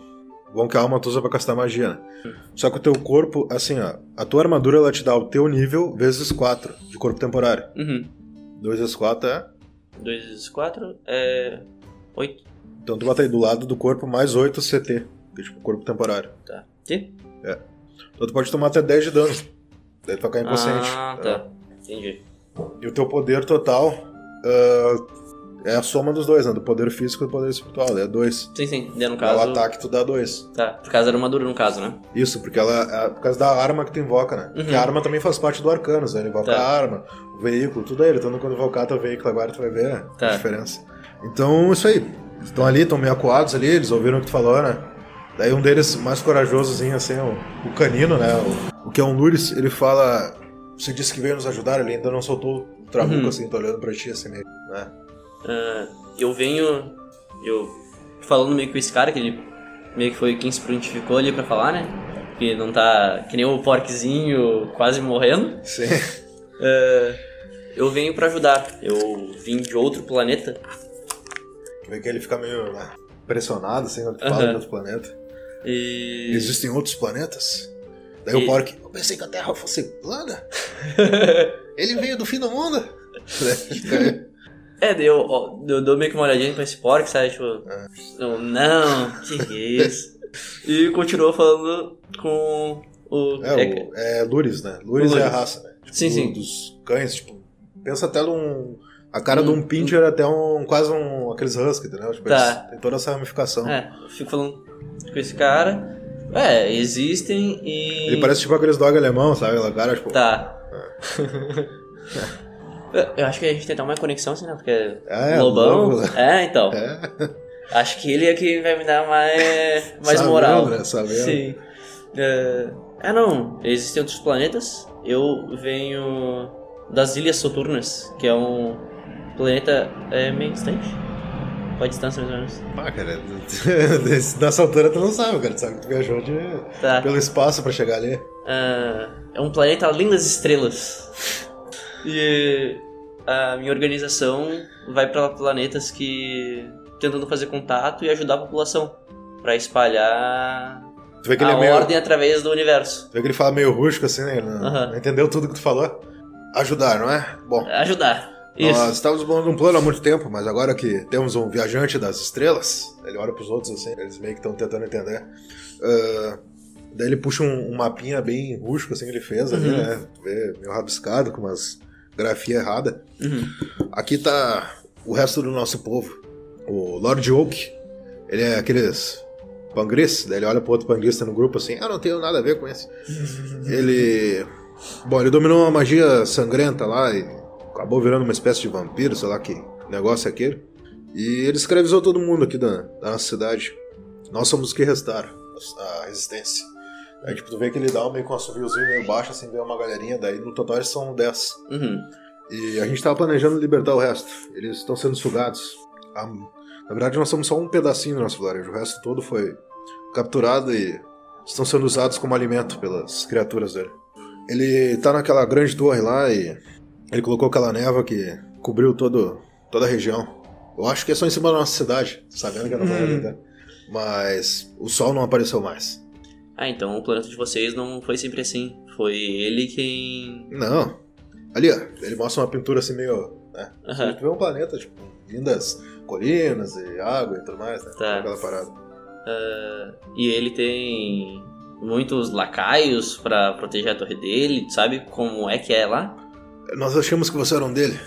Bom que a alma tu usa pra castar magia, né? Só que o teu corpo, assim, ó, a tua armadura ela te dá o teu nível vezes 4 de corpo temporário. Uhum. 2 vezes 4 é. Dois vezes quatro é. Oito. Então tu bota aí do lado do corpo mais 8 CT, que é tipo corpo temporário. Tá. Que? Então tu pode tomar até 10 de dano. Daí tu vai ficar inconsciente. Ah, É. tá. Entendi. E o teu poder total ah, é a soma dos dois, né? Do poder físico e do poder espiritual. É dois. Sim, sim. Daí no O caso. ataque tu dá dois. Tá. Por causa da armadura, no caso, né? Isso, porque ela é por causa da arma que tu invoca, né? Uhum. Porque a arma também faz parte do Arcanos, né? Ele invoca Tá. a arma, o veículo, tudo aí. Então quando invocar teu veículo agora tu vai ver Tá. a diferença. Então, isso aí. Estão ali, estão meio acuados ali, eles ouviram o que tu falou, né? Daí um deles, mais corajosozinho, assim, o, o canino, né? O, o que é um Luris, ele fala. Você disse que veio nos ajudar, ele ainda não soltou o trabuco, Uhum. assim, tá olhando pra ti, assim, meio, né? Ah, eu venho. Eu. Falando meio que com esse cara, que ele meio que foi quem se prontificou ali pra falar, né? Que não tá. Que nem o porquezinho quase morrendo. Sim. Ah, eu venho pra ajudar. Eu vim de outro planeta. Vê que ele fica meio né, pressionado, assim, quando tu fala de outro planeta. E. Existem outros planetas? Daí E- o Pork, eu pensei que a Terra fosse plana. Ele veio do fim do mundo. É, daí eu, ó, eu dou meio que uma olhadinha pra esse porco, sabe? Tipo, eu, não, que que é isso? e continuou falando com o. é, o, é Luris, né? Luris, Luris. é a raça, né? Tipo, Sim, sim. Dos cães, tipo, pensa até num A cara de Hum, um pincher é até um. quase um. aqueles husky, entendeu? Tipo, Tá. tem toda essa ramificação. É, eu fico falando com esse cara. É, existem e. Ele parece tipo aqueles dog alemão, sabe? Aquela cara, tipo. Tá. eu acho que a gente tem até uma conexão assim, né? Porque É, Lobão. lobo. É, então. É, Acho que ele é que vai me dar mais, mais Sabendo, moral. né? Sabendo. Sim. É, é, não. Existem outros planetas. Eu venho das Ilhas Soturnas, que é um planeta é, meio distante. Qual a distância mais ou menos? Pá, cara, nessa altura tu não sabe, cara. Tu sabe que tu viajou de, Tá. pelo espaço pra chegar ali. Ah, é um planeta além das estrelas. E a minha organização vai para planetas que tentando fazer contato e ajudar a população para espalhar Tu vê que ele a é meio. ordem através do universo. Tu vê que ele fala meio rústico assim, né? Ele Não, Aham. não entendeu tudo que tu falou. Ajudar, não é? Bom, Ajudar. Isso. nós estávamos bolando um plano há muito tempo, mas agora que temos um viajante das estrelas, ele olha pros outros assim, eles meio que estão tentando entender. Ah, daí ele puxa um, um mapinha bem rústico assim que ele fez ali, Uhum. né? Vê meio rabiscado, com umas grafia errada. Uhum. Aqui tá o resto do nosso povo. O Lord Oak, ele é aqueles pangris, daí ele olha pro outro pangrista no grupo assim, eu não tenho nada a ver com esse. ele. Bom, ele dominou uma magia sangrenta lá e acabou virando uma espécie de vampiro, sei lá que negócio é aquele. E ele escravizou todo mundo aqui da, da nossa cidade. Nós somos os que restaram, a resistência. Aí tipo, tu vê que ele dá um meio com um assoviozinho meio baixo, assim, vê uma galerinha, daí no total eles são 10. Uhum. E a gente tava planejando libertar o resto. Eles estão sendo sugados. A- Na verdade, nós somos só um pedacinho do nosso vilarejo. O resto todo foi capturado e estão sendo usados como alimento pelas criaturas dele. Ele tá naquela grande torre lá e ele colocou aquela neva que cobriu todo, toda a região. Eu acho que é só em cima da nossa cidade, sabendo que é torre ainda. Mas o sol não apareceu mais. Ah, então o planeta de vocês não foi sempre assim. Foi ele quem. Não. Ali, ó, ele mostra uma pintura assim meio. Né? Tu vê um planeta, tipo, lindas colinas e água e tudo mais, né? Tá. Aquela parada. Ah, e ele tem muitos lacaios pra proteger a torre dele. Sabe como é que é lá? Nós achamos que você era um dele.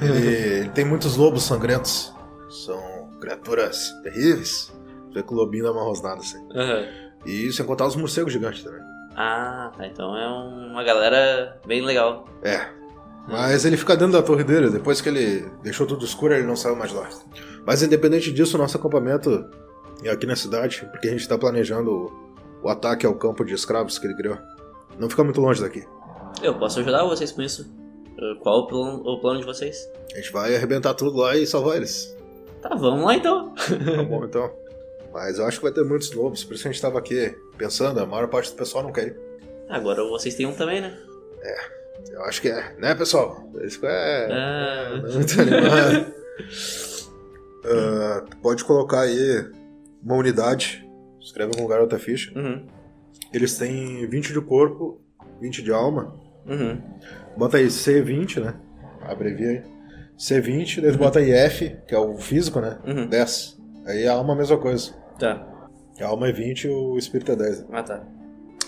Ele, tem muitos lobos sangrentos. São criaturas terríveis. Vê que o lobinho dá uma rosnada assim. Aham. E sem contar os morcegos gigantes também. Ah, tá. Então é uma galera bem legal. É. Mas ele fica dentro da torre dele. Depois que ele deixou tudo escuro, ele não saiu mais lá. Mas independente disso, o nosso acampamento é aqui na cidade, porque a gente está planejando o, o ataque ao campo de escravos que ele criou. Não fica muito longe daqui. Eu posso ajudar vocês com isso. Ah, Qual o plano, o plano de vocês? A gente vai arrebentar tudo lá e salvar eles. Tá, vamos lá então. Tá bom, então. Mas eu acho que vai ter muitos lobos, por isso a gente estava aqui pensando, a maior parte do pessoal não quer ir. Agora vocês têm um também, né? Eu acho que é, né, pessoal? Isso é. Ah. é muito animado. Tu pode colocar aí uma unidade, escreve em algum lugar outra ficha. Uhum. Eles têm 20 de corpo, 20 de alma. Uhum. Bota aí C20, né? Abrevia aí. C20, daí tu bota aí F, que é o físico, né? Uhum. 10. Aí a alma é a mesma coisa. Tá. A alma é 20 e o espírito é 10. né? Ah, tá.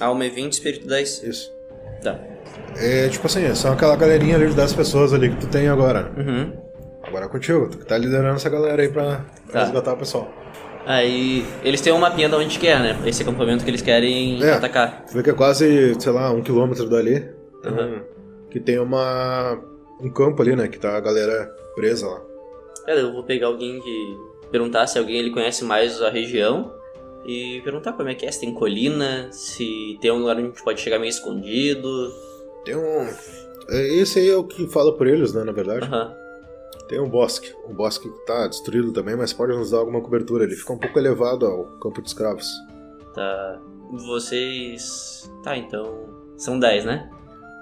Alma é 20, espírito 10. Isso. Tá. É tipo assim, são aquela galerinha ali de 10 pessoas ali que tu tem agora. Uhum. Agora é contigo, tu que tá liderando essa galera aí pra, pra Tá. resgatar o pessoal. Aí, eles têm um mapinha de onde que é, né? Esse acampamento que eles querem É. atacar. Tu vê que é quase, sei lá, um quilômetro dali. Uhum. um- que tem uma. um campo ali, né? Que tá a galera presa lá. Cara, eu vou pegar alguém que... Perguntar se alguém ele conhece mais a região. E perguntar como é que é, se tem colina, se tem um lugar onde a gente pode chegar meio escondido. Tem um. é, Esse aí é o que fala por eles, né? Na verdade. Aham. Tem um bosque. Um bosque que tá destruído também, mas pode nos dar alguma cobertura. Ele fica um pouco elevado ao campo de escravos. Tá. Vocês. Tá, então. São 10, né?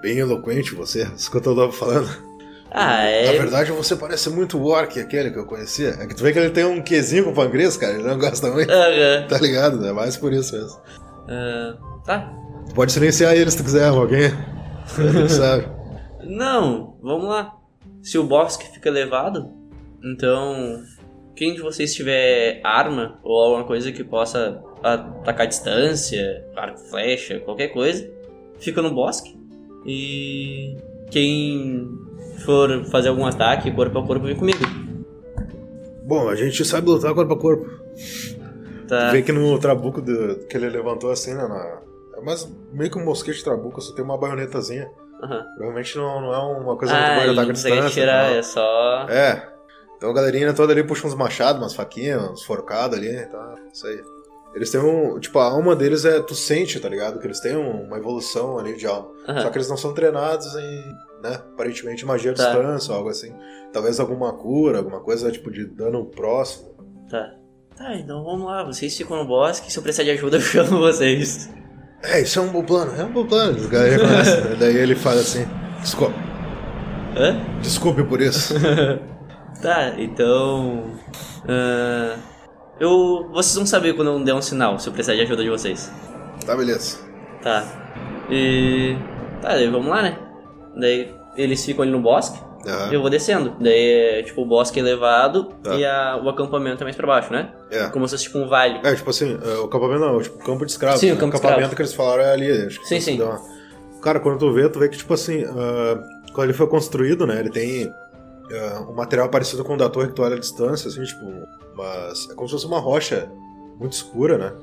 Bem eloquente você, que eu tô falando. Ah, Na é. verdade, você parece muito o Orc, aquele que eu conhecia. É que tu vê que ele tem um quezinho com o Pangris, cara. Ele não gosta muito. Aham. Tá ligado, né? Mais por isso mesmo. Ah, tá. Tu pode silenciar ele se tu quiser, alguém. Ele sabe. Não, vamos lá. Se o bosque fica elevado, então. Quem de vocês tiver arma ou alguma coisa que possa atacar a distância, arco, flecha, qualquer coisa, fica no bosque. E quem for fazer algum ataque corpo a corpo, vem comigo. Bom, a gente sabe lutar corpo a corpo. Tá. Vê que no trabuco do- que ele levantou assim, né? Na... É mais meio que um mosquete de trabuco, só tem uma baionetazinha. Aham. Provavelmente não, não é uma coisa Ah, muito boa de distância. tirar, não. é só. É. Então a galerinha toda ali puxa uns machados, umas faquinhas, uns forcados ali, tá? Isso aí. Eles têm um. Tipo, a alma deles é. Tu sente, tá ligado? Que eles têm um- uma evolução ali de alma. Aham. Só que eles não são treinados em. né? Aparentemente magia à Tá. distância ou algo assim. Talvez alguma cura, alguma coisa tipo de dano próximo. Tá. Tá, então vamos lá. Vocês ficam no bosque. Se eu precisar de ajuda, eu chamo vocês. É, isso é um bom plano, é um bom plano. A galera começa, né? Daí ele fala assim. Desculpe, Hã? desculpe por isso. Tá, então. ah, eu. Vocês vão saber quando eu der um sinal, se eu precisar de ajuda de vocês. tá, beleza. Tá. E. Tá, daí vamos lá, né? Daí eles ficam ali no bosque, Aham. eu vou descendo. Daí é tipo o bosque elevado Tá. e a- o acampamento é mais pra baixo, né? É. Como se fosse tipo um vale. É, tipo assim, é, o acampamento não, tipo, campo de escravos. Sim, o né? campo de acampamento que eles falaram é ali. Acho que Sim, sim. uma- Cara, quando tu vê, tu vê que, tipo assim, ah, quando ele foi construído, né, ele tem ah, um material parecido com o da torre que tu olha à distância, assim, tipo, mas é como se fosse uma rocha muito escura, né,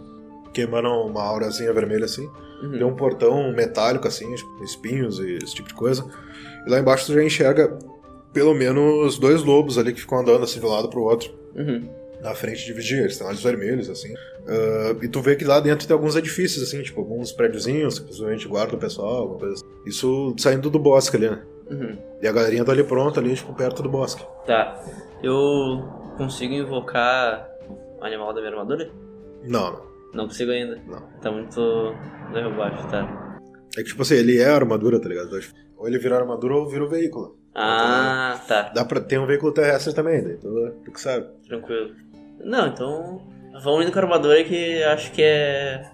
que emana uma aurazinha vermelha, assim. Uhum. Tem um portão metálico, assim, tipo, espinhos e esse tipo de coisa. E lá embaixo tu já enxerga pelo menos dois lobos ali que ficam andando, assim, de um lado pro outro Uhum. na frente de vigia, eles têm olhos vermelhos, assim. Ah, e tu vê que lá dentro tem alguns edifícios, assim, tipo, alguns prédiozinhos que possivelmente guardam o pessoal, alguma coisa assim. Isso saindo do bosque ali, né? Uhum. E a galerinha tá ali pronta, ali, tipo, perto do bosque. Tá. Eu consigo invocar o animal da minha armadura? Não, não, Não consigo ainda. não. Tá muito no erro baixo, tá. É que, tipo assim, ele é a armadura, tá ligado? Ou ele vira armadura ou vira o veículo. Ah, tá. Dá pra ter um veículo terrestre também, daí tu, tu que sabe. Tranquilo. Não, então. Vamos indo com a armadura que acho que é.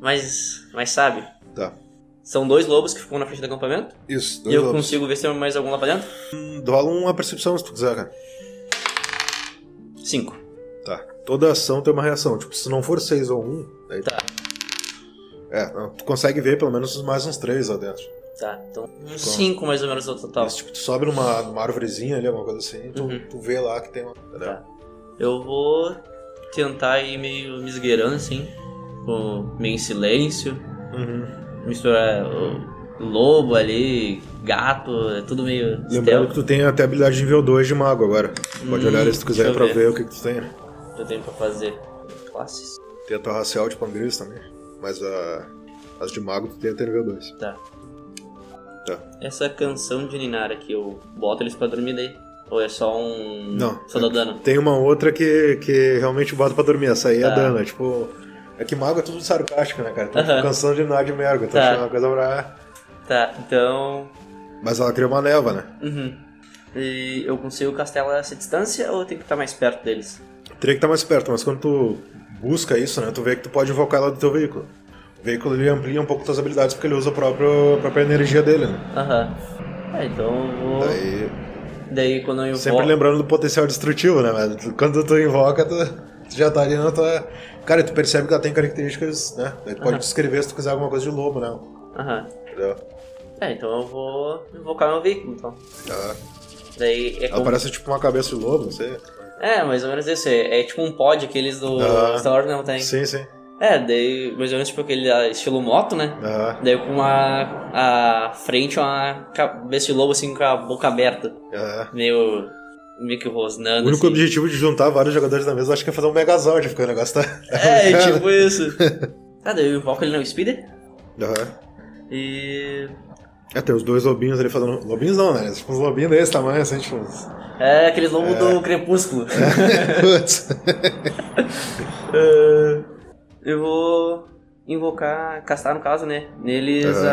Mais. mais sábio. Tá. São dois lobos que ficam na frente do acampamento. Isso, e dois eu lobos. consigo ver se tem mais algum lá pra dentro? Hum, Rola uma percepção se tu quiser, cara. Cinco. Tá. Toda ação tem uma reação. Tipo, se não for 6 ou 1, um, daí Tá, É, tu consegue ver pelo menos mais uns três lá dentro. tá. Então, uns cinco mais ou menos no total. Isso, tipo, tu sobe numa, numa árvorezinha ali, alguma coisa assim, tu, Uhum. tu vê lá que tem uma. Entendeu? Tá. Eu vou tentar ir meio me esgueirando assim, com- meio em silêncio, Uhum. Misturar o lobo ali, gato, é tudo meio Lembrando stealth. que tu tem até habilidade de nível 2 de mago agora. Pode Hum, olhar ali se tu quiser deixa pra ver. ver. o que, que tu tem. Eu tenho pra fazer classes. Tem a tua racial de pangris também. Mas a, as de mago tu tem até nível 2. Tá. Tá. Essa canção de Ninar aqui, eu boto eles pra dormir daí? Ou é só um. Não. Só dá dano? Tem uma outra que, que realmente bota pra dormir. Essa aí é Tá. dano. É tipo. É que mago é tudo sarcástico, né, cara? Tem Aham. tipo, canção de merda. Então Tá. achei uma coisa pra. Tá, então. Mas ela cria uma neva, né? Uhum. E eu consigo castelar essa distância ou tenho que estar mais perto deles? Teria que estar mais perto, mas quando tu busca isso, né? Tu vê que tu pode invocar ela do teu veículo. O veículo ele amplia um pouco tuas habilidades porque ele usa a própria, a própria energia dele, né? Aham. É, então eu vou. Daí, Daí quando eu invoco. sempre lembrando do potencial destrutivo, né? Mas quando tu invoca, tu, tu já tá ali na tua. Cara, tu percebe que ela tem características, né? Daí tu pode Aham. descrever se tu quiser alguma coisa de lobo, né? Aham. Entendeu? É, então eu vou invocar meu veículo, então. Tá. Daí é Ela como... parece tipo uma cabeça de lobo, não sei. É, mais ou menos isso. É, é tipo um pod aqueles do Aham. Star Wars não tem. Sim, sim. É, daí mais ou menos tipo aquele ah, estilo moto, né? Aham. Daí com uma. A frente uma cabeça de lobo assim com a boca aberta. aham. Meio. Meio que O rosnando. único assim. objetivo de juntar vários jogadores da mesa acho que é fazer um Megazord, porque o negócio tá. É, tipo isso. Tá, daí eu invoco ele no Speeder. Aham. E. É, tem os dois lobinhos ali fazendo. Lobinhos não, né? Tipo uns lobinhos desse tamanho, assim, tipo. uns- É aqueles lobos do crepúsculo. Putz. É, eu vou invocar, castar no caso, né? Neles Aham.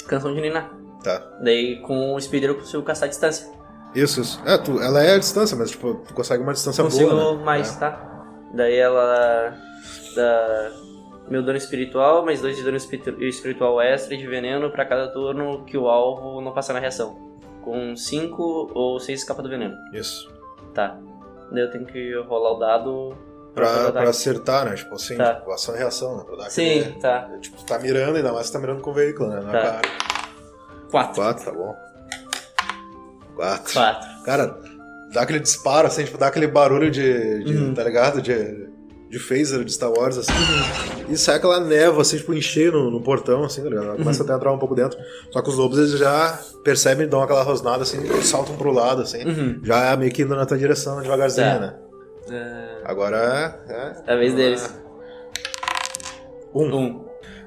a canção de Nina. tá. Daí com o Speeder eu consigo castar a distância. Isso, isso. É, tu, ela é a distância, mas tipo, tu consegue uma distância consigo boa. Né? mais, É. tá? Daí ela dá meu dano espiritual, mais dois de dano espiritu- espiritual extra e de veneno pra cada turno que o alvo não passar na reação. Com 5 ou 6 escapa do veneno. Isso. Tá. Daí eu tenho que rolar o dado Pra, pra acertar, né? Tipo assim, Tá. tipo, ação e reação, né? Pra dar Sim, aquele- tá. Tipo, tu tá mirando, ainda mais se tá mirando com o veículo, né? Na Tá. 4. Quatro, tá bom. Quatro. Quatro. Cara, dá aquele disparo, assim, tipo, dá aquele barulho de. de Uhum. Tá ligado? De, de phaser de Star Wars, assim. E sai aquela névoa, assim, tipo, encher no, no portão, assim, tá ligado? Ela começa até a entrar um pouco dentro. Só que os lobos, eles já percebem, dão aquela rosnada, assim, saltam pro lado, assim. Uhum. Já é meio que indo na tua direção devagarzinho, Tá. né? É, Agora é. é a vez deles. Um. Um.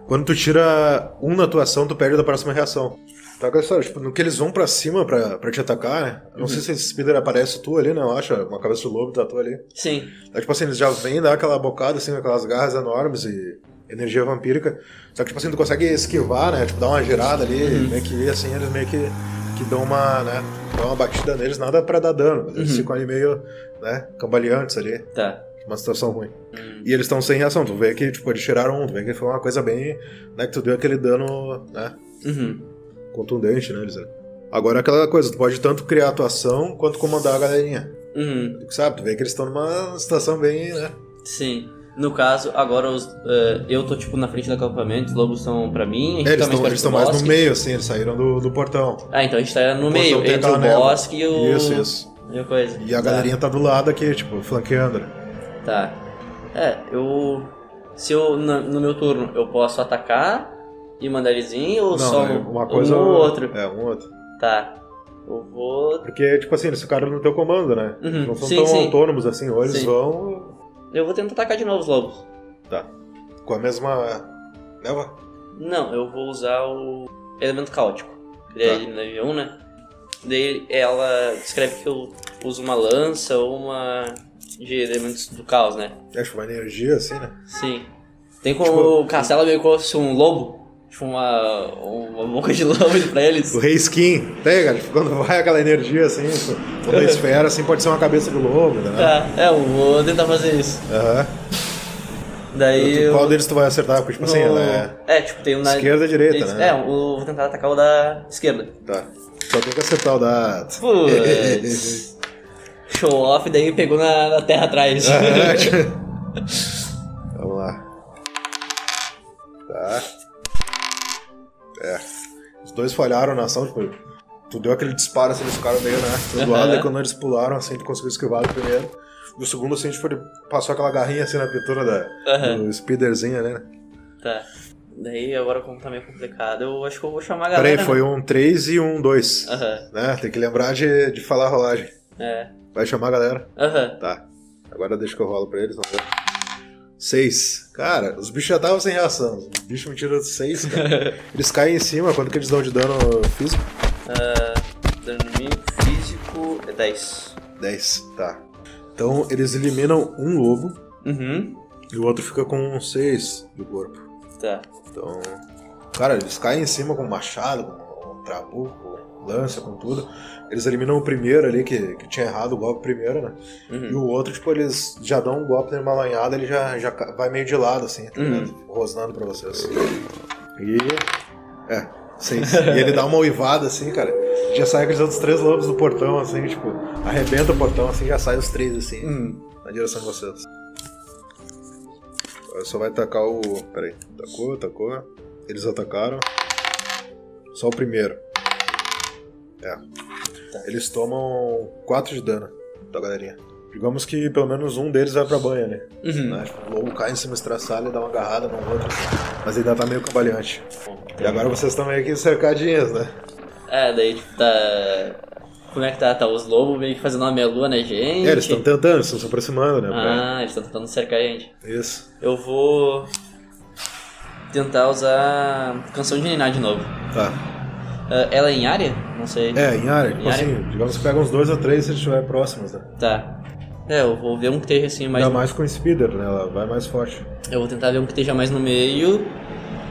Quando tu tira um na tua ação, tu perde da próxima reação. Tá com a história, tipo, no que eles vão pra cima pra, pra te atacar, né? Eu não sei se esse speeder aparece tu ali, né? Eu acho, uma cabeça de lobo tá tu ali. Sim. Aí, tipo assim, eles já vêm dar aquela bocada, assim, com aquelas garras enormes e energia vampírica. Só que, tipo assim, tu consegue esquivar, né? Tipo, dar uma girada ali, meio que assim, eles meio que, que dão uma, né? Dão uma batida neles, nada pra dar dano. Mas eles ficam ali meio, né? Cambaleantes ali. Tá. Uma situação ruim. Hum. E eles estão sem reação. Tu vê que, tipo, eles tiraram um. Tu vê que foi uma coisa bem, né? Que tu deu aquele dano, né? Uhum. Contundente, né, eles Agora aquela coisa, tu pode tanto criar a tua ação quanto comandar a galerinha. Uhum. Tu sabe, tu vê que eles estão numa situação bem, né? Sim. No caso, agora os, eh, eu tô tipo na frente do acampamento, os lobos estão pra mim, É, eles tá estão tão mais no meio, assim, eles saíram do, do portão. Ah, então a gente tá no O meio, entre o bosque e o. Isso, isso. E a coisa. E a galerinha tá do lado aqui, tipo, flanqueando. Tá. É, eu. Se eu, na- no meu turno, eu posso atacar e mandar eles vir ou Não, só é um, uma coisa. um ou outro? É, um ou outro. Tá. Eu vou. Porque, tipo assim, eles ficaram no teu comando, né? Uhum, não são sim, tão sim. autônomos assim, ou eles Sim. vão. Eu vou tentar atacar de novo os lobos. Tá. Com a mesma. Neva? Não, eu vou usar o elemento caótico. Que daí Tá. ele me deu um, né? Daí ela descreve que eu uso uma lança ou uma de elementos do caos, né? Acho uma energia, assim, né? Sim. Tem como Tipo- o castelo meio como se fosse um lobo? Tipo uma, uma boca de lobo pra eles? O rei skin, pega, tipo, quando vai aquela energia assim, toda a esfera, assim, pode ser uma cabeça de lobo, né? Tá, é, eu vou tentar fazer isso. Aham. Daí eu... Qual deles tu vai acertar? Porque, tipo assim, no- ela é. É, tipo, tem um na... Esquerda e direita, né? É, eu vou tentar atacar o da esquerda. Tá. Só tem que acertar o da. Putz. Show off, daí pegou na, na terra atrás. Vamos lá. Tá. É. Os dois falharam na ação, tipo, tu deu aquele disparo assim, eles ficaram meio, né? Do lado, e quando eles pularam, assim, tu conseguiu esquivar o primeiro. E o segundo, assim, tipo, ele passou aquela garrinha assim na pintura da, Aham. do speederzinho ali, né? Tá. Daí agora como tá meio complicado, eu acho que eu vou chamar a galera. Peraí, foi um 3 e um 2. Aham. Né? Tem que lembrar de, de falar a rolagem. É. Vai chamar a galera? Aham. Tá. Agora deixa que eu rolo pra eles, vamos ver. Seis. Cara, os bichos já estavam sem reação. Os bichos me tiram seis, cara. Eles caem em cima, quanto que eles dão de dano físico? Ah, dano no mínimo físico é 10. 10, tá. Então eles eliminam um lobo Uhum. e o outro fica com 6 de corpo. Tá. Então. Cara, eles caem em cima com machado, com trabuco, com lança, com tudo. Eles eliminam o primeiro ali, que, que tinha errado o golpe primeiro, né? E Uhum. o outro, tipo, eles já dão um golpe numa lanhada, ele já, já vai meio de lado, assim, tá Uhum. Rosnando pra vocês. E. É, seis. e ele dá uma uivada, assim, cara. Já sai aqueles outros três lobos do portão, assim, tipo, arrebenta o portão, assim, já sai os três, assim, Hum. na direção de vocês. Só vai atacar o. Peraí. Tacou, tacou. Eles atacaram. Só o primeiro. É. Eles tomam 4 de dano, tá, galerinha? Digamos que pelo menos um deles vai pra banha, né? Uhum. Né? Tipo, O lobo cai em cima, estraçalha, dá uma agarrada no outro, mas ainda tá meio cambaleante. E agora vocês estão meio que cercadinhos, né? É, daí tipo, tá. Como é que tá? Tá os lobos meio que fazendo uma melua na gente. É, eles estão tentando, eles estão se aproximando, né? pra- Ah, eles estão tentando cercar a gente. Isso. Eu vou tentar usar canção de Niná de novo. Tá. Ah, ela é em área? Não sei. É, em área, tipo Em área? assim, digamos que pega uns dois ou três se eles estiverem próximos, né? Tá. É, eu vou ver um que esteja assim mais. Ainda mais com o speeder, né? Ela vai mais forte. Eu vou tentar ver um que esteja mais no meio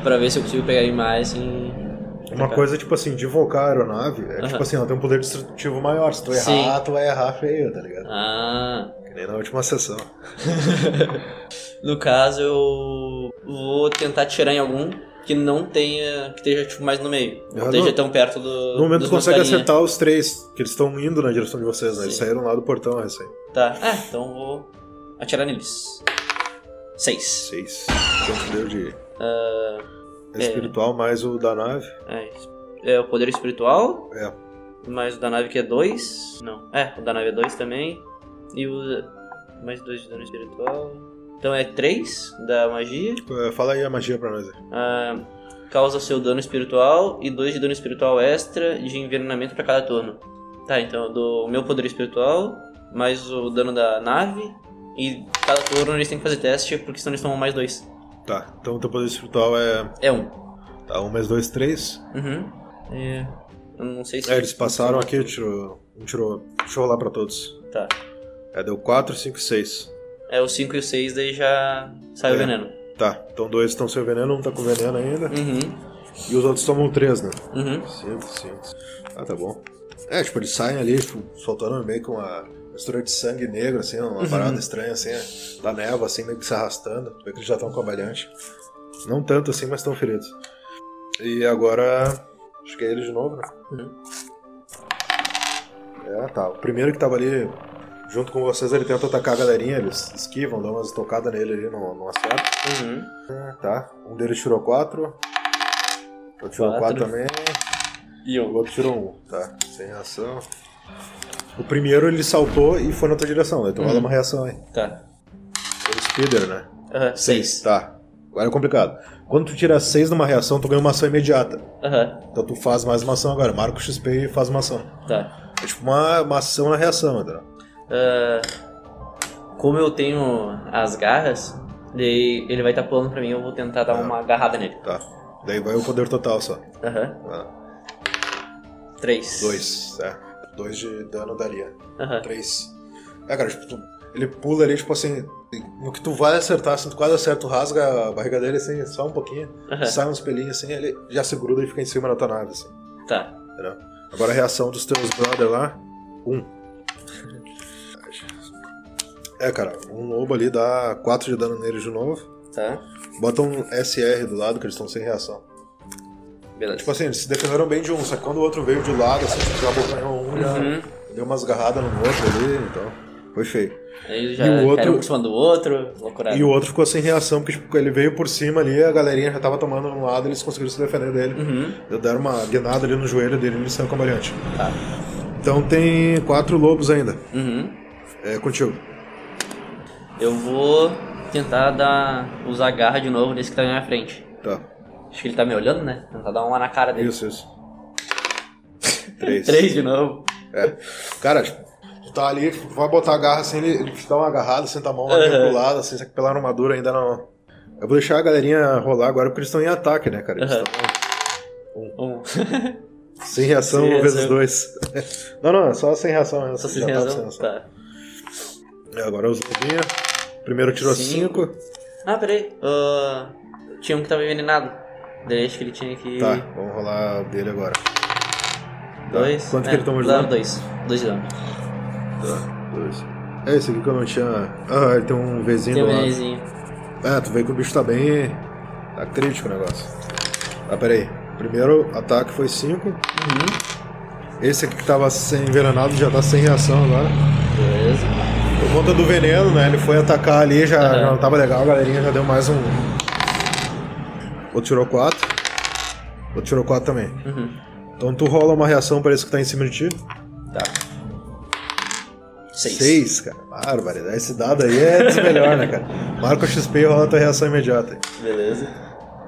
pra ver se eu consigo pegar ele mais assim. Uma coisa, tipo assim, de invocar a aeronave, é Aham. tipo assim, ela tem um poder destrutivo maior. Se tu errar, Sim. tu vai errar feio, tá ligado? Ah. Que nem na última sessão. No caso, eu vou tentar tirar em algum que não tenha. que esteja tipo, mais no meio. Não Ah, esteja não. tão perto do. No momento tu consegue acertar os três, que eles estão indo na direção de vocês, né? Eles Sim. saíram lá do portão recém. Tá. É, então vou atirar neles. Seis. Seis. Quanto deu de Ah, espiritual mais o da nave? é, é o poder espiritual. É. mais o da nave que é 2. Não, é, o da nave é 2 também. E o. Mais 2 de dano espiritual. Então é 3 da magia. Eh, Fala aí a magia pra nós. aí. Ah, causa seu dano espiritual e 2 de dano espiritual extra de envenenamento pra cada turno. Tá, então eu dou o meu poder espiritual, mais o dano da nave. E cada turno eles têm que fazer teste, porque senão eles tomam mais 2. Tá, então o teu poder espiritual é. É 1. Um. Tá, 1 mais 2, 3. Uhum. É, eu não sei se. É, eles passaram aqui, tirou. Um tirou. Deixa eu rolar pra todos. Tá. É, deu 4, 5 e 6. É, o 5 e o 6 daí já sai o É. veneno. Tá, então dois estão sem veneno, um tá com veneno ainda. Uhum. E os outros tomam 3, né? Uhum. 5, 5. Ah, tá bom. É, tipo, eles saem ali, tipo, soltando meio que uma mistura de sangue negro, assim, uma Uhum. parada estranha, assim, é, da névoa, assim, meio que se arrastando. Tu vê que eles já estão com a brilhante. Não tanto assim, mas estão feridos. E agora. Acho que é ele de novo, né? Uhum. É, tá. O primeiro que tava ali junto com vocês, ele tenta atacar a galerinha, eles esquivam, dão umas tocadas nele ali, não, não acerta. Uhum. É, tá. Um deles tirou 4. Outro tirou Quatro. 4 também. E O um. outro tirou 1. Um. Tá, sem reação. O primeiro ele saltou e foi na tua direção, né? Então Uhum. rola uma reação aí. Tá. O speeder, né? Aham, 6. Tá. Agora é complicado. Quando tu tira 6 numa reação, tu ganha uma ação imediata. Aham, Então tu faz mais uma ação agora. Marca o XP e faz uma ação. tá. É tipo uma, uma ação na reação, entendeu? Ah, como eu tenho as garras, daí ele vai estar pulando pra mim eu vou tentar dar Ah. uma agarrada nele. Tá. Daí vai o poder total só. Aham. Ah, 3. 2. É. 2 de dano daria. Aham. 3. É, cara, tipo, tu- ele pula ali, tipo assim, no que tu vai acertar, assim, tu quase acerta, tu rasga a barriga dele, assim, só um pouquinho, Aham. sai uns pelinhos, assim, ele já se gruda e fica em cima da tua nave, assim, Tá. entendeu? Agora a reação dos teus brother lá, um. É, cara, um lobo ali dá 4 de dano neles de novo. Tá. Bota um SR do lado, que eles estão sem reação. Beleza. Tipo assim, eles se defenderam bem de um, só que quando o outro veio de lado, assim, tipo, já abocanhou um, já Uhum. deu umas agarradas no outro ali, então, foi feio. Aí eles já E o outro- por cima do outro. E o outro ficou sem reação, porque tipo, ele veio por cima ali, a galerinha já tava tomando um lado, eles conseguiram se defender dele. Uhum. Deram uma guinada ali no joelho dele e ele saiu cambaleante. Tá. Então tem quatro lobos ainda. Uhum. É contigo. Eu vou tentar dar. usar a garra de novo nesse que tá na minha frente. Tá. Acho que ele tá me olhando, né? Tentar dar uma na cara dele. Isso, isso. Três. Três de novo. É. Cara, tu tá ali, tu vai botar a garra assim, ele, ele te dá uma agarrada, senta a mão lá Uhum. pro lado, assim, só que pela armadura ainda não. Eu vou deixar a galerinha rolar agora porque eles estão em ataque, né, cara? Eles Uhum. estão Um. sem reação Sem vezes reação. dois. não, não, é só sem reação. mesmo, Só já se tá razão? sem reação. Tá. É, agora os lobinhos. Primeiro tirou Cinco. 5. Ah, peraí. Ah, tinha um que tava envenenado. Daí acho que ele tinha que. Tá, vamos rolar dele agora. Dois. Quanto que é, ele tomou de dano? Dois. Dois de dano. Tá, dois. É esse aqui que eu não tinha. Ah, ele tem um Vzinho Tem um venezinho. É, tu vê que o bicho tá bem. Tá crítico o negócio. Ah, pera aí. Primeiro ataque foi 5. Uhum. Esse aqui que tava sem envenenado já tá sem reação agora. Conta do veneno, né? Ele foi atacar ali, já, Aham. já não tava legal, a galerinha já deu mais um. Outro tirou 4. Outro tirou 4 também. Uhum. Então tu rola uma reação para esse que tá em cima de ti. Tá. Seis. 6, cara. Barbaridade. Esse dado aí é dos melhores, né, cara? Marca o XP e rola tua reação imediata. Beleza.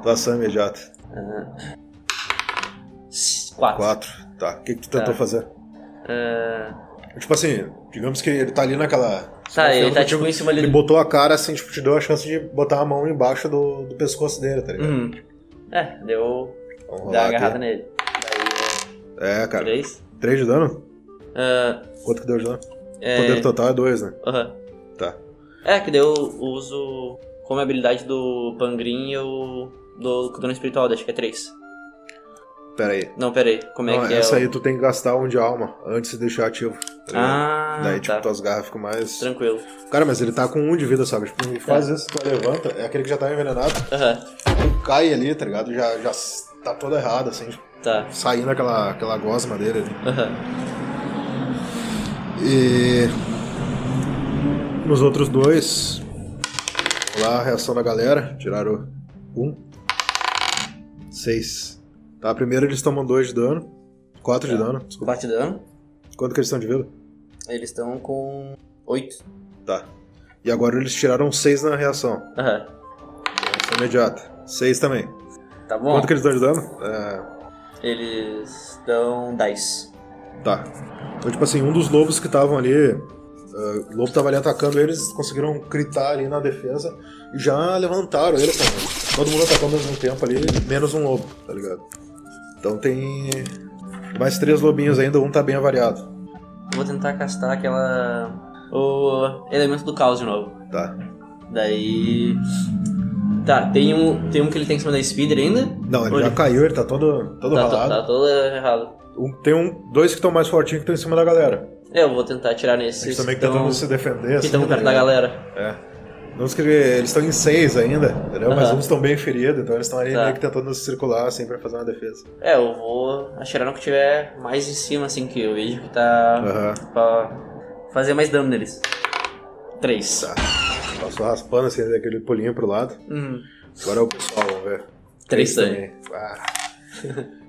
Tua ação imediata. Ah. S- Quatro. 4. Tá. O que, que tu tentou Tá. fazer? Ah, Tipo assim, digamos que ele tá ali naquela. Tá, ele tá, tipo, em cima ali Ele do- botou a cara assim, tipo, te deu a chance de botar a mão embaixo do, do pescoço dele, tá ligado? uhum. É, deu. Rolar uma agarrada aqui. nele. Daí É, cara. Três. 3 de dano? Ah, Quanto que deu de dano? é. Poder total é 2, né? aham. Tá. É, que daí eu uso como habilidade do Pangrin eu dou com dano espiritual, acho que é 3. Pera aí. Não, pera aí, como é Não, que essa é? o- aí tu tem que gastar um de alma antes de deixar ativo. tá? Ah, Daí, tipo, tá. tuas garras ficam mais. Tranquilo. Cara, mas ele tá com um de vida, sabe? Tipo, ele faz isso, tu levanta, é aquele que já tá envenenado, Aham, tu cai ali, tá ligado? Já, já tá todo errado, assim, tipo, tá. saindo aquela, aquela gosma dele ali. Aham. E. Nos outros dois. Vamos lá, a reação da galera. Tiraram um. Seis. Tá, primeiro eles tomam dois de dano. 4 de dano. Desculpa. 4 de dano. Quanto que eles estão de vida? Eles estão com 8. Tá. E agora eles tiraram 6 na reação. Aham. Reação imediata. 6 também. Tá bom. Quanto que eles dão de dano? É, Eles dão 10. Tá. Então, tipo assim, um dos lobos que estavam ali. eh, o lobo tava ali atacando eles, conseguiram gritar ali na defesa e já levantaram ele, pô. Todo mundo atacou ao mesmo tempo ali, menos um lobo, tá ligado? Então tem mais três lobinhos ainda, um tá bem avariado. Vou tentar castar aquela. O elemento do caos de novo. Tá. Daí. Tá, tem um, tem um que ele tem em cima da speeder ainda. Não, ele Olha. já caiu, ele tá todo, todo Tá, tá, ralado. tá todo errado. Um- tem um, dois que estão mais fortinhos que estão em cima da galera. É, eu vou tentar atirar nesses. Eles também que tão- tentando se defender. que assim, estão tá perto da galera. É. Uns que eles estão em seis ainda, entendeu? Mas Aham. uns estão bem feridos, então eles estão ali Tá. meio que tentando circular assim pra fazer uma defesa. É, eu vou atirar no que tiver mais em cima, assim, que eu vejo que tá. Aham. pra fazer mais dano neles. 3. Tá. Passou raspando assim, daquele pulinho pro lado. Uhum. Agora é o pessoal, vamos ver. Três também. Ah.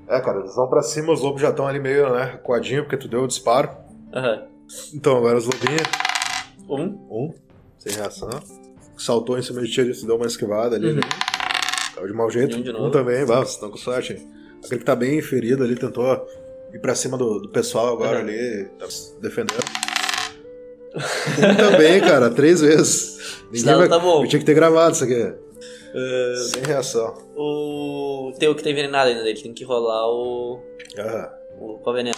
É, cara, eles vão pra cima, os lobos já estão ali meio, né, coadinho, porque tu deu o disparo. Aham. Então, agora os lobinhos, Um. um, sem reação. Saltou em cima de ti, se deu uma esquivada ali. Uhum. Caiu de mau jeito. Um de Um, também, vá, vocês estão com sorte. hein? Aquele que tá bem ferido ali tentou ir pra cima do, do pessoal agora Uhum. ali, tá se defendendo. Um também, cara, três vezes. Esse dado tá bom. Eu tinha que ter gravado isso aqui. Sem reação. O teu que tá envenenado ainda, ele tem que rolar o. Aham. o com veneno.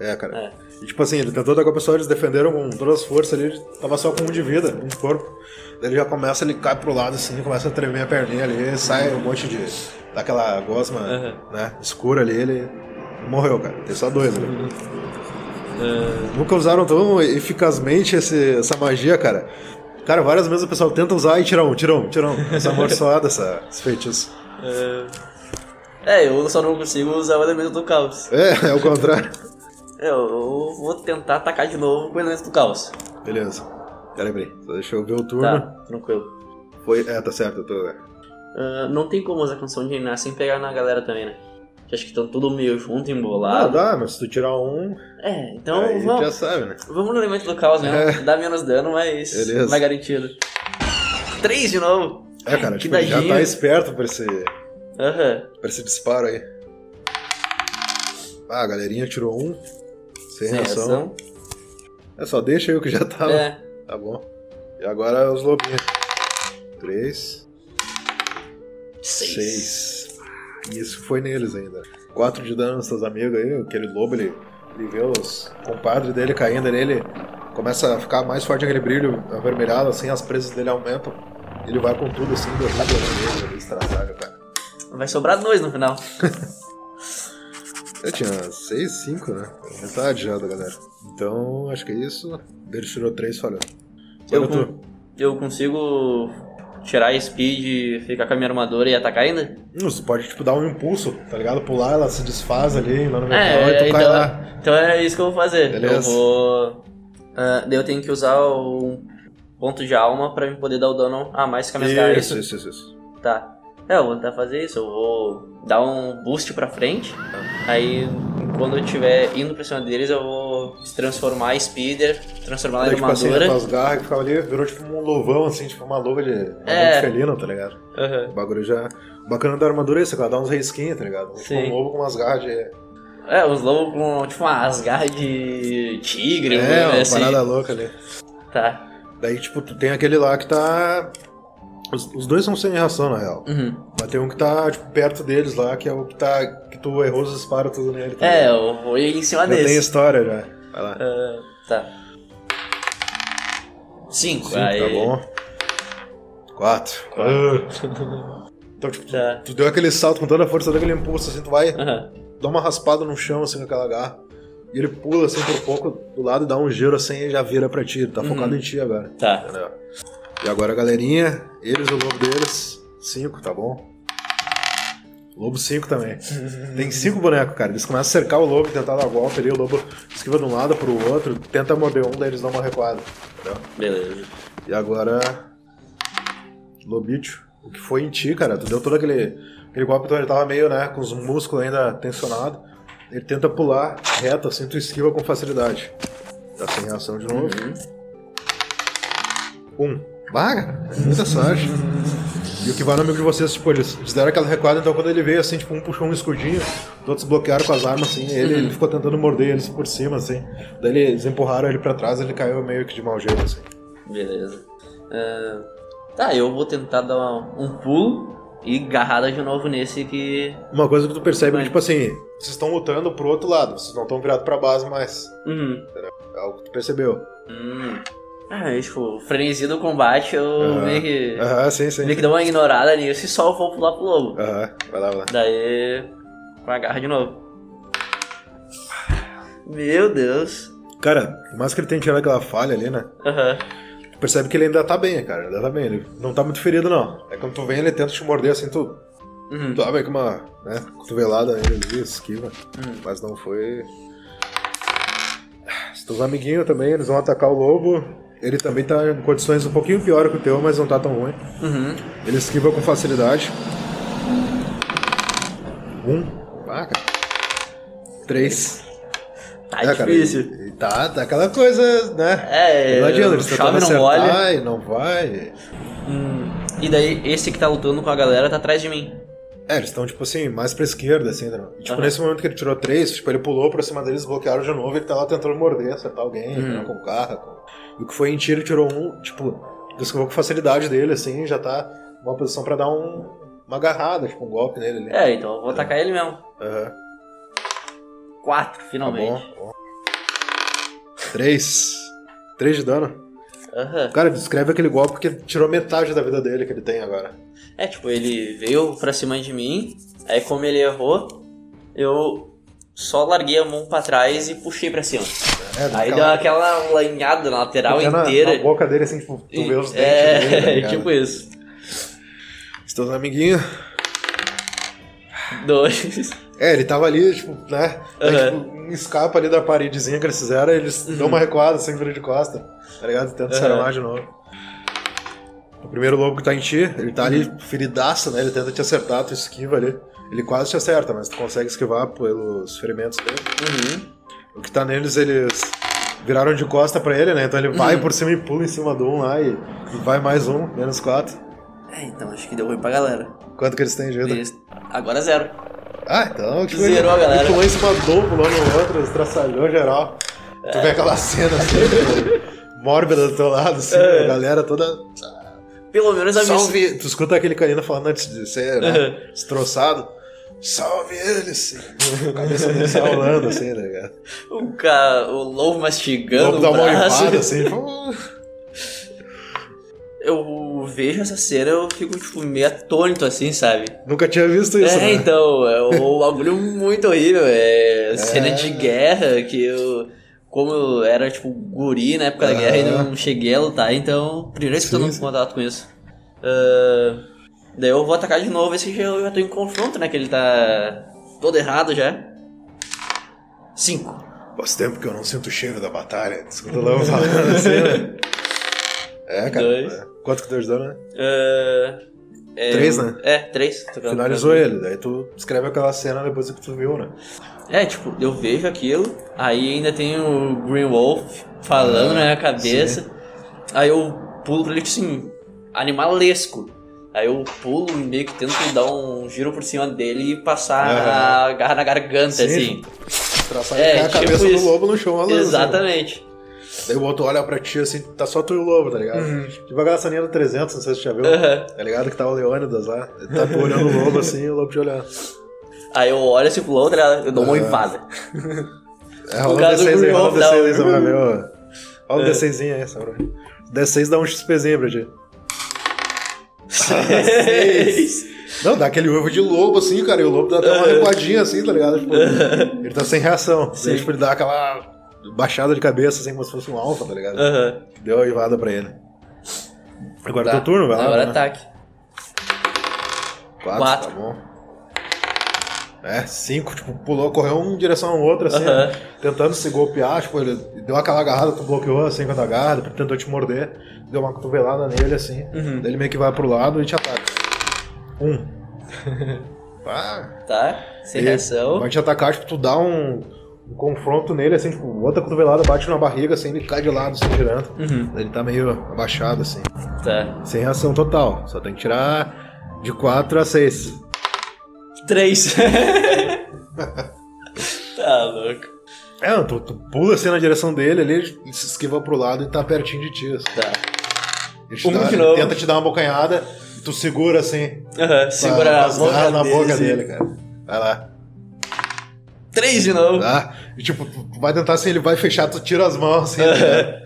É, cara. É. E, tipo assim, ele tentou dar com a pessoa, eles defenderam com todas as forças ali, ele tava só com um de vida, um corpo. Daí ele já começa, ele cai pro lado assim, começa a tremer a perninha ali, sai um monte de. daquela gosma, Aham. né, escura ali, ele morreu, cara. Tem só dois ali. Ah, Nunca usaram tão eficazmente esse- essa magia, cara. Cara, várias vezes o pessoal tenta usar e tira um, tira um, tira um. Essa amaldiçoada, essa, esse feitiço. É, eu só não consigo usar o elemento do caos. É, é o contrário. É, eu, vou tentar atacar de novo com o elemento do caos. Beleza. Peraí, peraí. Só deixa eu ver o turno. Tá, tranquilo. Foi. É, tá certo, eu tô. Ah, não tem como usar canção de reinar sem pegar na galera também, né? Que Acho que estão tudo meio junto, Ah, embolado. dá, mas se tu tirar um, É, então aí vamos, já sabe, né? vamos no elemento do caos mesmo. É. Dá menos dano, mas Beleza. mais garantido. Três de novo. É, cara, Que tipo, ele já tá esperto pra esse, Aham. pra esse disparo aí. Ah, a galerinha tirou um. Sem Sem reação. reação. É só deixa aí o que já tava. É. Tá bom. E agora os lobinhos. Três. Seis. Seis. E isso foi neles ainda. Quatro de dano nos seus amigos aí. Aquele lobo, ele, ele vê os compadres dele caindo ali, ele começa a ficar mais forte aquele brilho avermelhado, assim, as presas dele aumentam. Ele vai com tudo assim, derruba cara. Vai sobrar dois no final. Eu tinha seis, cinco, né? Metade já da galera. Então, acho que é isso. Ele tirou três, falhou. Eu, con- eu consigo tirar a speed, ficar com a minha armadura e atacar ainda? Hum, Você pode, tipo, dar um impulso, tá ligado? Pular, ela se desfaz ali, lá no metal, É, e tu então, cai lá. então é isso que eu vou fazer. Beleza. Eu vou. ah, daí eu tenho que usar o ponto de alma pra me poder dar o dano a mais com a minha Isso, isso, isso, isso. Tá. É, eu vou tentar fazer isso. Eu vou dar um boost pra frente. Aí, quando eu estiver indo pra cima deles, eu vou se transformar em speeder, transformar ela em tipo assim, armadura. as garras que ficavam ali, virou tipo um luvão, assim, tipo uma luva de, uma É. de felino, tá ligado? Aham. O bagulho já... O bacana da armadura é isso, ela dá uns risquinhos, tá ligado? Tipo Sim. um lobo com umas garras de... É, os lobos com, tipo, umas garras de tigre, É, um uma assim. parada louca ali. Tá. Daí, tipo, tu tem aquele lá que tá... Os, os dois são sem reação, na real. Uhum. Mas tem um que tá, tipo, perto deles lá, que é o que tá... Que tu errou os disparos tudo nele. tá É, eu vou ir em cima Já tem desse. história, já. Vai lá. Ah, tá. Cinco. Cinco, aí. tá bom. Quatro. Ah. Então, tipo, tu, Tá. tu deu aquele salto com toda a força, deu aquele impulso, assim, tu vai... Aham. dá uma raspada no chão, assim, com aquela garra. E ele pula, assim, por pouco do lado e dá um giro, assim, e já vira pra ti. Ele tá Uhum. focado em ti agora. Tá. Entendeu? E agora a galerinha, eles, o lobo deles, cinco, tá bom? Lobo cinco também. Tem cinco bonecos, cara. Eles começam a cercar o lobo, tentar dar a volta ali, o lobo esquiva de um lado pro outro, tenta morder um, daí eles dão uma recuada. Entendeu? Beleza. E agora. Lobicho, o que foi em ti, cara? Tu deu todo aquele, aquele golpe, então ele tava meio, né, com os músculos ainda tensionados. Ele tenta pular reto, assim, tu esquiva com facilidade. Tá sem reação de novo. Um. Baga! Muita sorte. E o que vai no amigo de vocês, tipo, eles deram aquela recuada, então quando ele veio assim, tipo, um puxou um escudinho, todos bloquearam com as armas, assim, ele, ele ficou tentando morder eles por cima, assim. Daí eles empurraram ele pra trás, ele caiu meio que de mau jeito, assim. Beleza. Ah, tá, eu vou tentar dar um, um pulo e agarrada de novo nesse que. Uma coisa que tu percebe é que, tipo assim, vocês estão lutando pro outro lado, vocês não estão virados pra base mais. Uhum. É algo que tu percebeu. Hum. Ah, é, tipo, o frenesi do combate, eu Aham. meio que. Aham, sim, sim. meio que dou uma ignorada nisso e só vou pular pro lobo. Aham, vai lá, vai lá. Daí. Com a garra de novo. Meu Deus. Cara, mais que ele tenha tirado aquela falha ali, né? Aham. Tu percebe que ele ainda tá bem, cara. Ainda tá bem. Ele não tá muito ferido, não. É quando tu vem, ele tenta te morder assim, tu. Uhum. Tu abre com uma né, cotovelada nele ali, esquiva. Hum. Mas não foi. Os teus amiguinhos também, eles vão atacar o lobo. Ele também tá em condições um pouquinho pior que o teu, mas não tá tão ruim. Uhum. Ele esquiva com facilidade. Um. Ah, cara. Três. Tá É, cara, difícil. e tá, tá aquela coisa, né? É, não adianta, eles chove tentando não e não vai. Hum, E daí, esse que tá lutando com a galera tá atrás de mim. É, eles estão, tipo assim, mais pra esquerda, assim, né? E, tipo, Aham. nesse momento que ele tirou três, tipo, ele pulou pra cima deles, bloquearam de novo, ele tá lá tentando morder, acertar alguém, Uhum. né, com o carro. Com... E o que foi em tiro, tirou um, tipo, descovou com facilidade dele, assim, já tá numa posição pra dar um, uma agarrada, tipo, um golpe nele ali. É, então eu vou atacar ele mesmo. Aham. Quatro, Tá finalmente. bom, bom. Três. Três de dano. Aham. Cara, descreve aquele golpe porque tirou metade da vida dele que ele tem agora. É, tipo, ele veio pra cima de mim, aí como ele errou, eu só larguei a mão pra trás e puxei pra cima. É, Aí aquela- deu aquela lanhada na lateral na- inteira. Na boca dele, assim, tipo, tu vê os dentes é, dele, tá ligado? tipo isso. Os teus amiguinhos. Dois. É, ele tava ali, tipo, né? Aí, tipo, um escapa ali da paredezinha que eles fizeram, eles dão uma recuada assim, vira de costa, tá ligado? Tenta se Aham. armar de novo. O primeiro lobo que tá em ti, ele tá ali feridaço, né? Ele tenta te acertar, tu esquiva ali. Ele quase te acerta, mas tu consegue esquivar pelos ferimentos dele. Uhum. O que tá neles, eles viraram de costa pra ele, né? Então ele vai por cima e pula em cima do um lá e, e vai mais um, menos quatro. É, então acho que deu ruim pra galera. Quanto que eles têm de vida? Isso. Agora zero. Ah, então, tipo, Zerou ele, a galera. ele pulou em cima do um, pulou no outro, estraçalhou geral. Tu vê aquela cena assim, tipo, mórbida do teu lado, assim, É. a galera toda. Pelo menos a missão. Salve! Tu escuta aquele canino falando antes de ser né, Uhum. destroçado. Salve eles! A cabeça dele só rolando, assim, tá ligado? O, ca... o lobo O mastigando lobo o dá uma uivada, assim, Eu vejo essa cena eu fico, tipo, meio atônito, assim, sabe? Nunca tinha visto isso, é, né? então, é um bagulho muito horrível. É cena de guerra que eu. Como eu era, tipo, guri na época da guerra e não cheguei a lutar, então, primeiro vez que eu tô contato com isso. Ah, daí eu vou atacar de novo, esse já eu já tô em confronto, né? Que ele tá todo errado já. Cinco. Faz tempo que eu não sinto o cheiro da batalha. Escuta o lobo falando assim, né? É, cara. Dois. é. Quanto que deu de dano, né? Ah, é, Três, né? É, três. Finalizou ele, daí tu escreve aquela cena depois que tu viu, né? É, tipo, eu vejo aquilo, aí ainda tem o Green Wolf falando Ah, na minha cabeça, aí eu pulo pra ele, tipo assim, animalesco. Aí eu pulo e meio que tento dar um giro por cima dele e passar Aham. a garra na garganta, Sim, assim. Traçar É, a tipo cabeça do lobo no chão, rolando, assim. Exatamente. Daí o outro olha pra ti assim, tá só tu e o lobo, tá ligado? Tipo aquela ceninha do 300, não sei se você já viu. Uhum. Tá ligado? Que tá o Leônidas lá. Ele tá olhando o lobo assim e o lobo te olhando. Aí eu olho assim pro outro, eu dou uma oivada. É, rola do D6 aí, rola dá D6 um- aí, ver, ó. Rola um É. D6 aí, ver. D6 dá um XPzinho pra ti. Não, dá aquele uivo de lobo assim, cara, e o lobo dá até uma recuadinha assim, tá ligado? Tipo, ele tá sem reação. Daí, tipo, ele dá aquela baixada de cabeça, assim, como se fosse um alfa, tá ligado? Aham. Deu a uivada pra ele. Agora é Tá. teu turno, vai lá. Agora né? ataque. Quatro, Quatro. tá bom. É, cinco, tipo, pulou, correu um em direção ao outro, assim, né? tentando se golpear, tipo, ele deu aquela agarrada, tu bloqueou assim com a agarrada, tentou te morder, deu uma cotovelada nele, assim, Uhum. daí ele meio que vai pro lado e te ataca. Um. Ah, Tá? Sem reação. Vai te atacar, tipo, tu dá um, um confronto nele, assim, tipo, outra cotovelada bate na barriga, assim, ele cai de lado, assim, girando. Uhum. Ele tá meio abaixado, assim. Tá. Sem reação total. Só tem que tirar de 4 a 6. Três. tá louco. É, tu, tu pula assim na direção dele, ali, ele se esquiva pro lado e tá pertinho de ti. assim. Tá. Ele, te Um dá- de ele novo. tenta te dar uma bocanhada e tu segura assim. Aham, segura a as boca na dele, boca assim. dele, cara. Vai lá. Três de novo. Tá? E tipo, tu vai tentar assim, ele vai fechar, tu tira as mãos assim. Aham. ligado?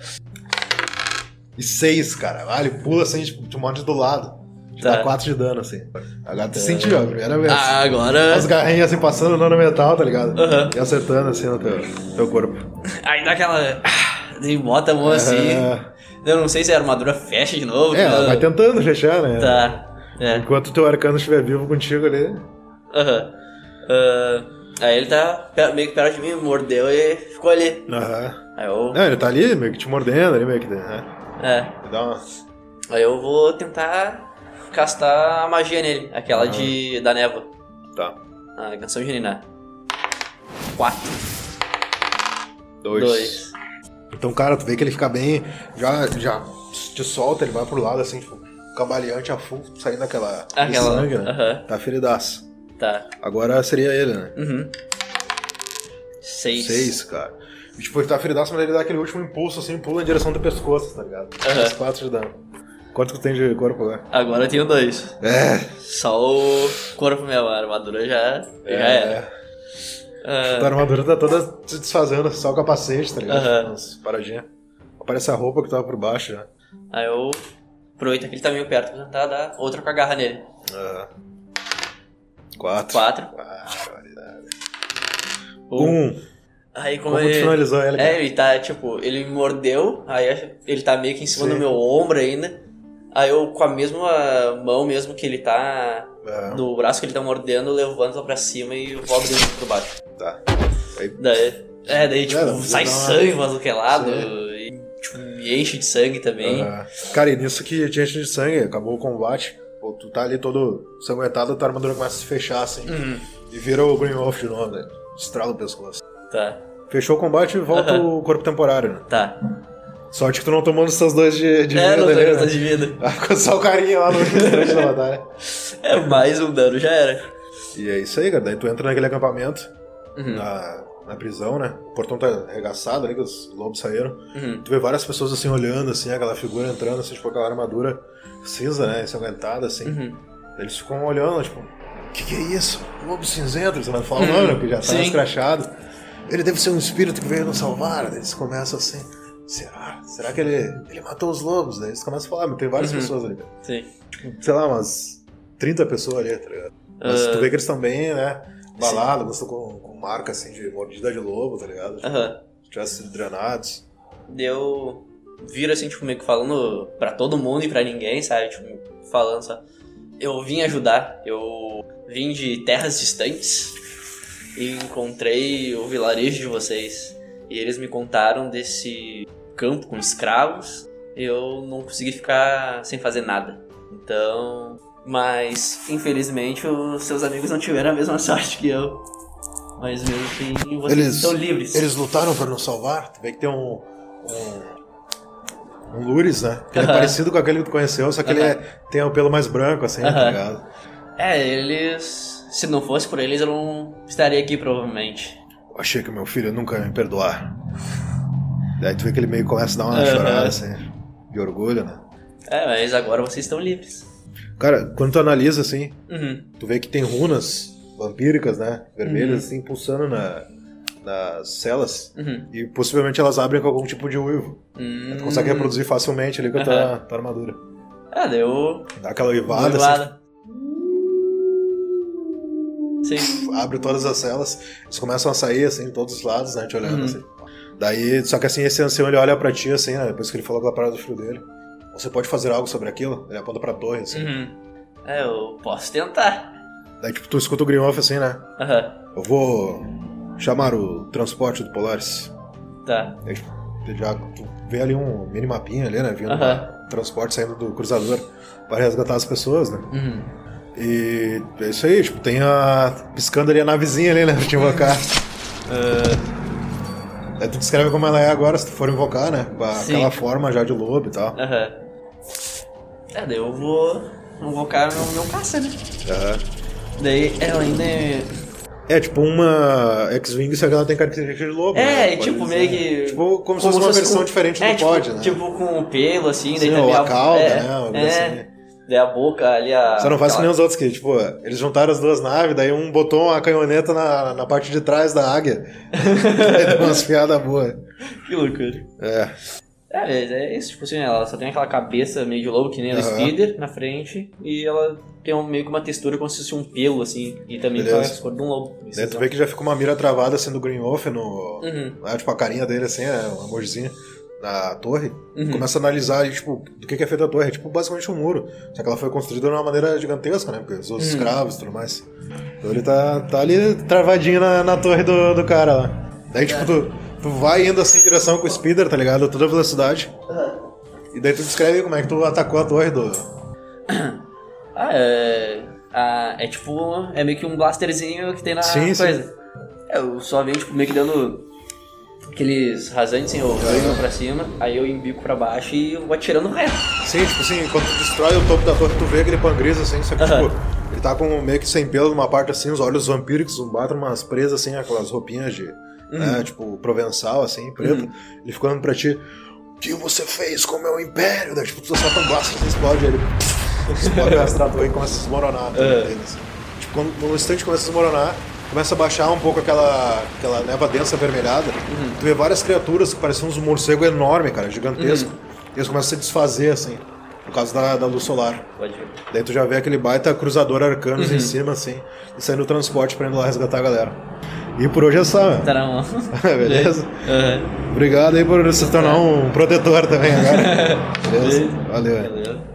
E seis, cara. Ah, ele pula assim, tipo, te morde do lado. Tá. dá quatro de dano, assim. Agora tu sentiu, a primeira vez. Ah, agora. As garrinhas assim passando no metal, tá ligado? Aham. E acertando assim no teu, teu corpo. Aí dá aquela. Ah, Daí bota a mão assim. Eu não sei se a armadura fecha de novo. é, ela né? vai tentando fechar, né? Tá. É. Enquanto o teu arcano estiver vivo contigo ali. Aham. Ah, aí ele tá meio que perto de mim, mordeu e ficou ali. Aham. Aí eu. Não, ele tá ali, meio que te mordendo ali, meio que. Né? É. Dá uma. Aí eu vou tentar castar a magia nele, aquela de da névoa. Tá. A canção de Niná. Quatro. Dois. Dois. Então, cara, tu vê que ele fica bem. Já, já te solta, ele vai pro lado assim, tipo, cambaleante a full, saindo daquela. Aquela. sangue, né? Aham. Tá feridaço. Tá. Agora seria ele, né? Uhum. Seis. Seis, cara. E, tipo, ele tá feridaço, mas ele dá aquele último impulso assim, pula em direção do pescoço, tá ligado? Aham. Os quatro de dano. Quanto que tu tem de corpo agora? Agora eu tenho dois. É. Só o corpo mesmo, a armadura já, já era. A Ah, tua armadura tá toda se desfazendo, só o capacete, tá ligado? Aham. Umas paradinhas. Aparece a roupa que tava por baixo já. aí eu aproveito que ele tá meio perto pra tentar dar outra com a garra nele. Aham. Quatro. Quatro. Barbaridade. Um. Um. Aí como, Como ele... finalizou ele, cara? É, ele tá, tipo, ele me mordeu, aí ele tá meio que em cima Sim. do meu ombro ainda. Aí eu, com a mesma mão mesmo que ele tá, É, do braço que ele tá mordendo, eu levanto lá pra cima e vou abrindo por baixo. tá. Aí, Daí, é, daí, tipo, É, não, sai sangue pra que lado, e, tipo, me enche de sangue também. ah, cara, e nisso que tinha de sangue, acabou o combate. Pô, tu tá ali todo sanguentado, tua armadura começa a se fechar assim. Uhum. E vira o Green Wolf de novo, né? Estrala o pescoço. Tá, Fechou o combate e volta Aham. o corpo temporário, né? tá. Sorte que tu não tomou seus dois de, de é, vida não dele, tem né? de vida. Ah, Ficou só o carinha lá no instante da batalha. É, mais um dano já era. E é isso aí, cara. Daí tu entra naquele acampamento, Uhum. na, na prisão, né? O portão tá arregaçado ali, que os lobos saíram. Uhum. Tu vê várias pessoas assim olhando, assim, aquela figura entrando, assim, tipo, aquela armadura cinza, né? Ensanguentada, assim. Uhum. Eles ficam olhando, tipo, o que, que é isso? Lobo cinzento, eles não falam, mano, que já tá Sim. escrachado. Ele deve ser um espírito que veio nos salvar. Eles começam assim, será? Será que ele, ele matou os lobos? Daí eles começam a falar, mas tem várias Uhum. pessoas ali, cara. Sim. Sei lá, umas 30 pessoas ali, tá ligado? Mas Ah. tu vê que eles estão bem, né? Balados, eles estão com, com marca assim de mordida de lobo, tá ligado? Tipo, Aham. tivessem sido drenados. Deu. Vira assim, tipo, meio que falando pra todo mundo e pra ninguém, sabe? Tipo, falando só. Eu vim ajudar, eu vim de terras distantes e encontrei o vilarejo de vocês. E eles me contaram desse campo com escravos. Eu não consegui ficar sem fazer nada. Então. Mas, infelizmente, os seus amigos não tiveram a mesma sorte que eu. Mas mesmo assim, vocês Eles- estão livres. Eles lutaram pra nos salvar. Vê que tem um. Um, um Lures, né? Que ele é Aham. parecido com aquele que tu conheceu, só que ele é- tem o pelo mais branco, assim, tá Aham. ligado? É, eles. Se não fosse por eles, eu não estaria aqui, provavelmente. Eu achei que meu filho nunca ia me perdoar. Daí tu vê que ele meio começa a dar uma chorada, assim, de orgulho, né? É, mas agora vocês estão livres. Cara, quando tu analisa, assim, Uhum. tu vê que tem runas vampíricas, né? Vermelhas, Uhum. assim, pulsando na, nas celas. Uhum. E possivelmente elas abrem com algum tipo de uivo. Hum. Tu consegue reproduzir facilmente ali com a tua, tua armadura. Ah, deu. Dá aquela uivada, assim, Uivada. Sim. abre todas as celas, eles começam a sair, assim, de todos os lados, né, te olhando, Uhum. assim. Daí, só que assim, esse ancião, ele olha pra ti, assim, né, depois que ele falou aquela parada do filho dele. Você pode fazer algo sobre aquilo? Ele aponta pra torre, assim. Uhum. É, eu posso tentar. Daí, tipo, tu escuta o Greenhoff, assim, né, Aham. eu vou chamar o transporte do Polaris. Tá. Daí, tu já, tu vê ali um minimapinha ali, né, vindo Aham. um transporte saindo do cruzador para resgatar as pessoas, né. Uhum. E é isso aí, tipo, tem a. piscando ali a navezinha ali, né? Pra te invocar. Aí tu descreve como ela é agora, se tu for invocar, né? Com Sim. aquela forma já de lobo e tal. Aham. É, daí eu vou invocar meu, meu caça, né? Aham. Daí ela ainda é. É tipo uma X-Wing, só que ela tem característica de lobo. né? É, Pode tipo, meio que. Tipo, como se fosse uma versão com- diferente é, do tipo, pod, né? Tipo, com pelo, assim, daí Sim, também ou a cauda, é, né? Algo É, assim. Daí a boca ali, a. Você não faz que nem aquela- os outros que, tipo, eles juntaram as duas naves, daí um botou uma canhoneta na, na parte de trás da águia. aí deu umas piadas boas. Que loucura. É. É, mas é isso, tipo assim, ela só tem aquela cabeça meio de lobo, que nem a. Speeder, na frente, e ela tem um, meio que uma textura como se fosse um pelo, assim, e também com a Beleza. cor de um lobo. Daí tu é- vê que já fica uma mira travada assim do Green Wolf no. Uhum. né, tipo, a carinha dele assim, é um emojizinho na torre. Uhum. Começa a analisar tipo, do que é feita a torre. É tipo basicamente um muro. Só que ela foi construída de uma maneira gigantesca, né? Porque os Uhum. escravos e tudo mais. Então ele tá, tá ali travadinho na, na torre do, do cara lá. Daí, tipo, tu, tu vai indo assim em direção com o speeder, tá ligado? A toda velocidade. E daí tu descreve como é que tu atacou a torre do. Ah, é. ah, é tipo. É meio que um blasterzinho que tem na Sim, sim. coisa. É, eu só venho, tipo, meio que dando aqueles rasantes, assim, eu pra cima, aí eu embico pra baixo e vou atirando reto. Sim, tipo assim, quando tu destrói o topo da torre, tu vê aquele pangris assim, só que tipo, ele tá com meio que sem pelo numa parte assim, os olhos vampíricos, um batem umas presas assim, aquelas roupinhas de, né, tipo, provençal assim, preta. Ele ficou olhando pra ti, o que você fez com o meu império? Daí, tipo, tu solta um blasto, assim, explode ele. Explode o torre e começa a desmoronar. É. dele, assim. Tipo, quando no instante começa a desmoronar, começa a baixar um pouco aquela, aquela neva densa avermelhada. Tu vê várias criaturas que pareciam uns morcegos enormes, cara, gigantesco. E eles começam a se desfazer, assim, por causa da, da luz solar. Pode ver. Daí tu já vê aquele baita cruzador arcanos em cima, assim, e saindo do transporte pra indo lá resgatar a galera. E por hoje é só, meu. Tá na mão. Beleza? Aham. Obrigado aí por se tornar um protetor também agora. Beleza? Valeu. Valeu.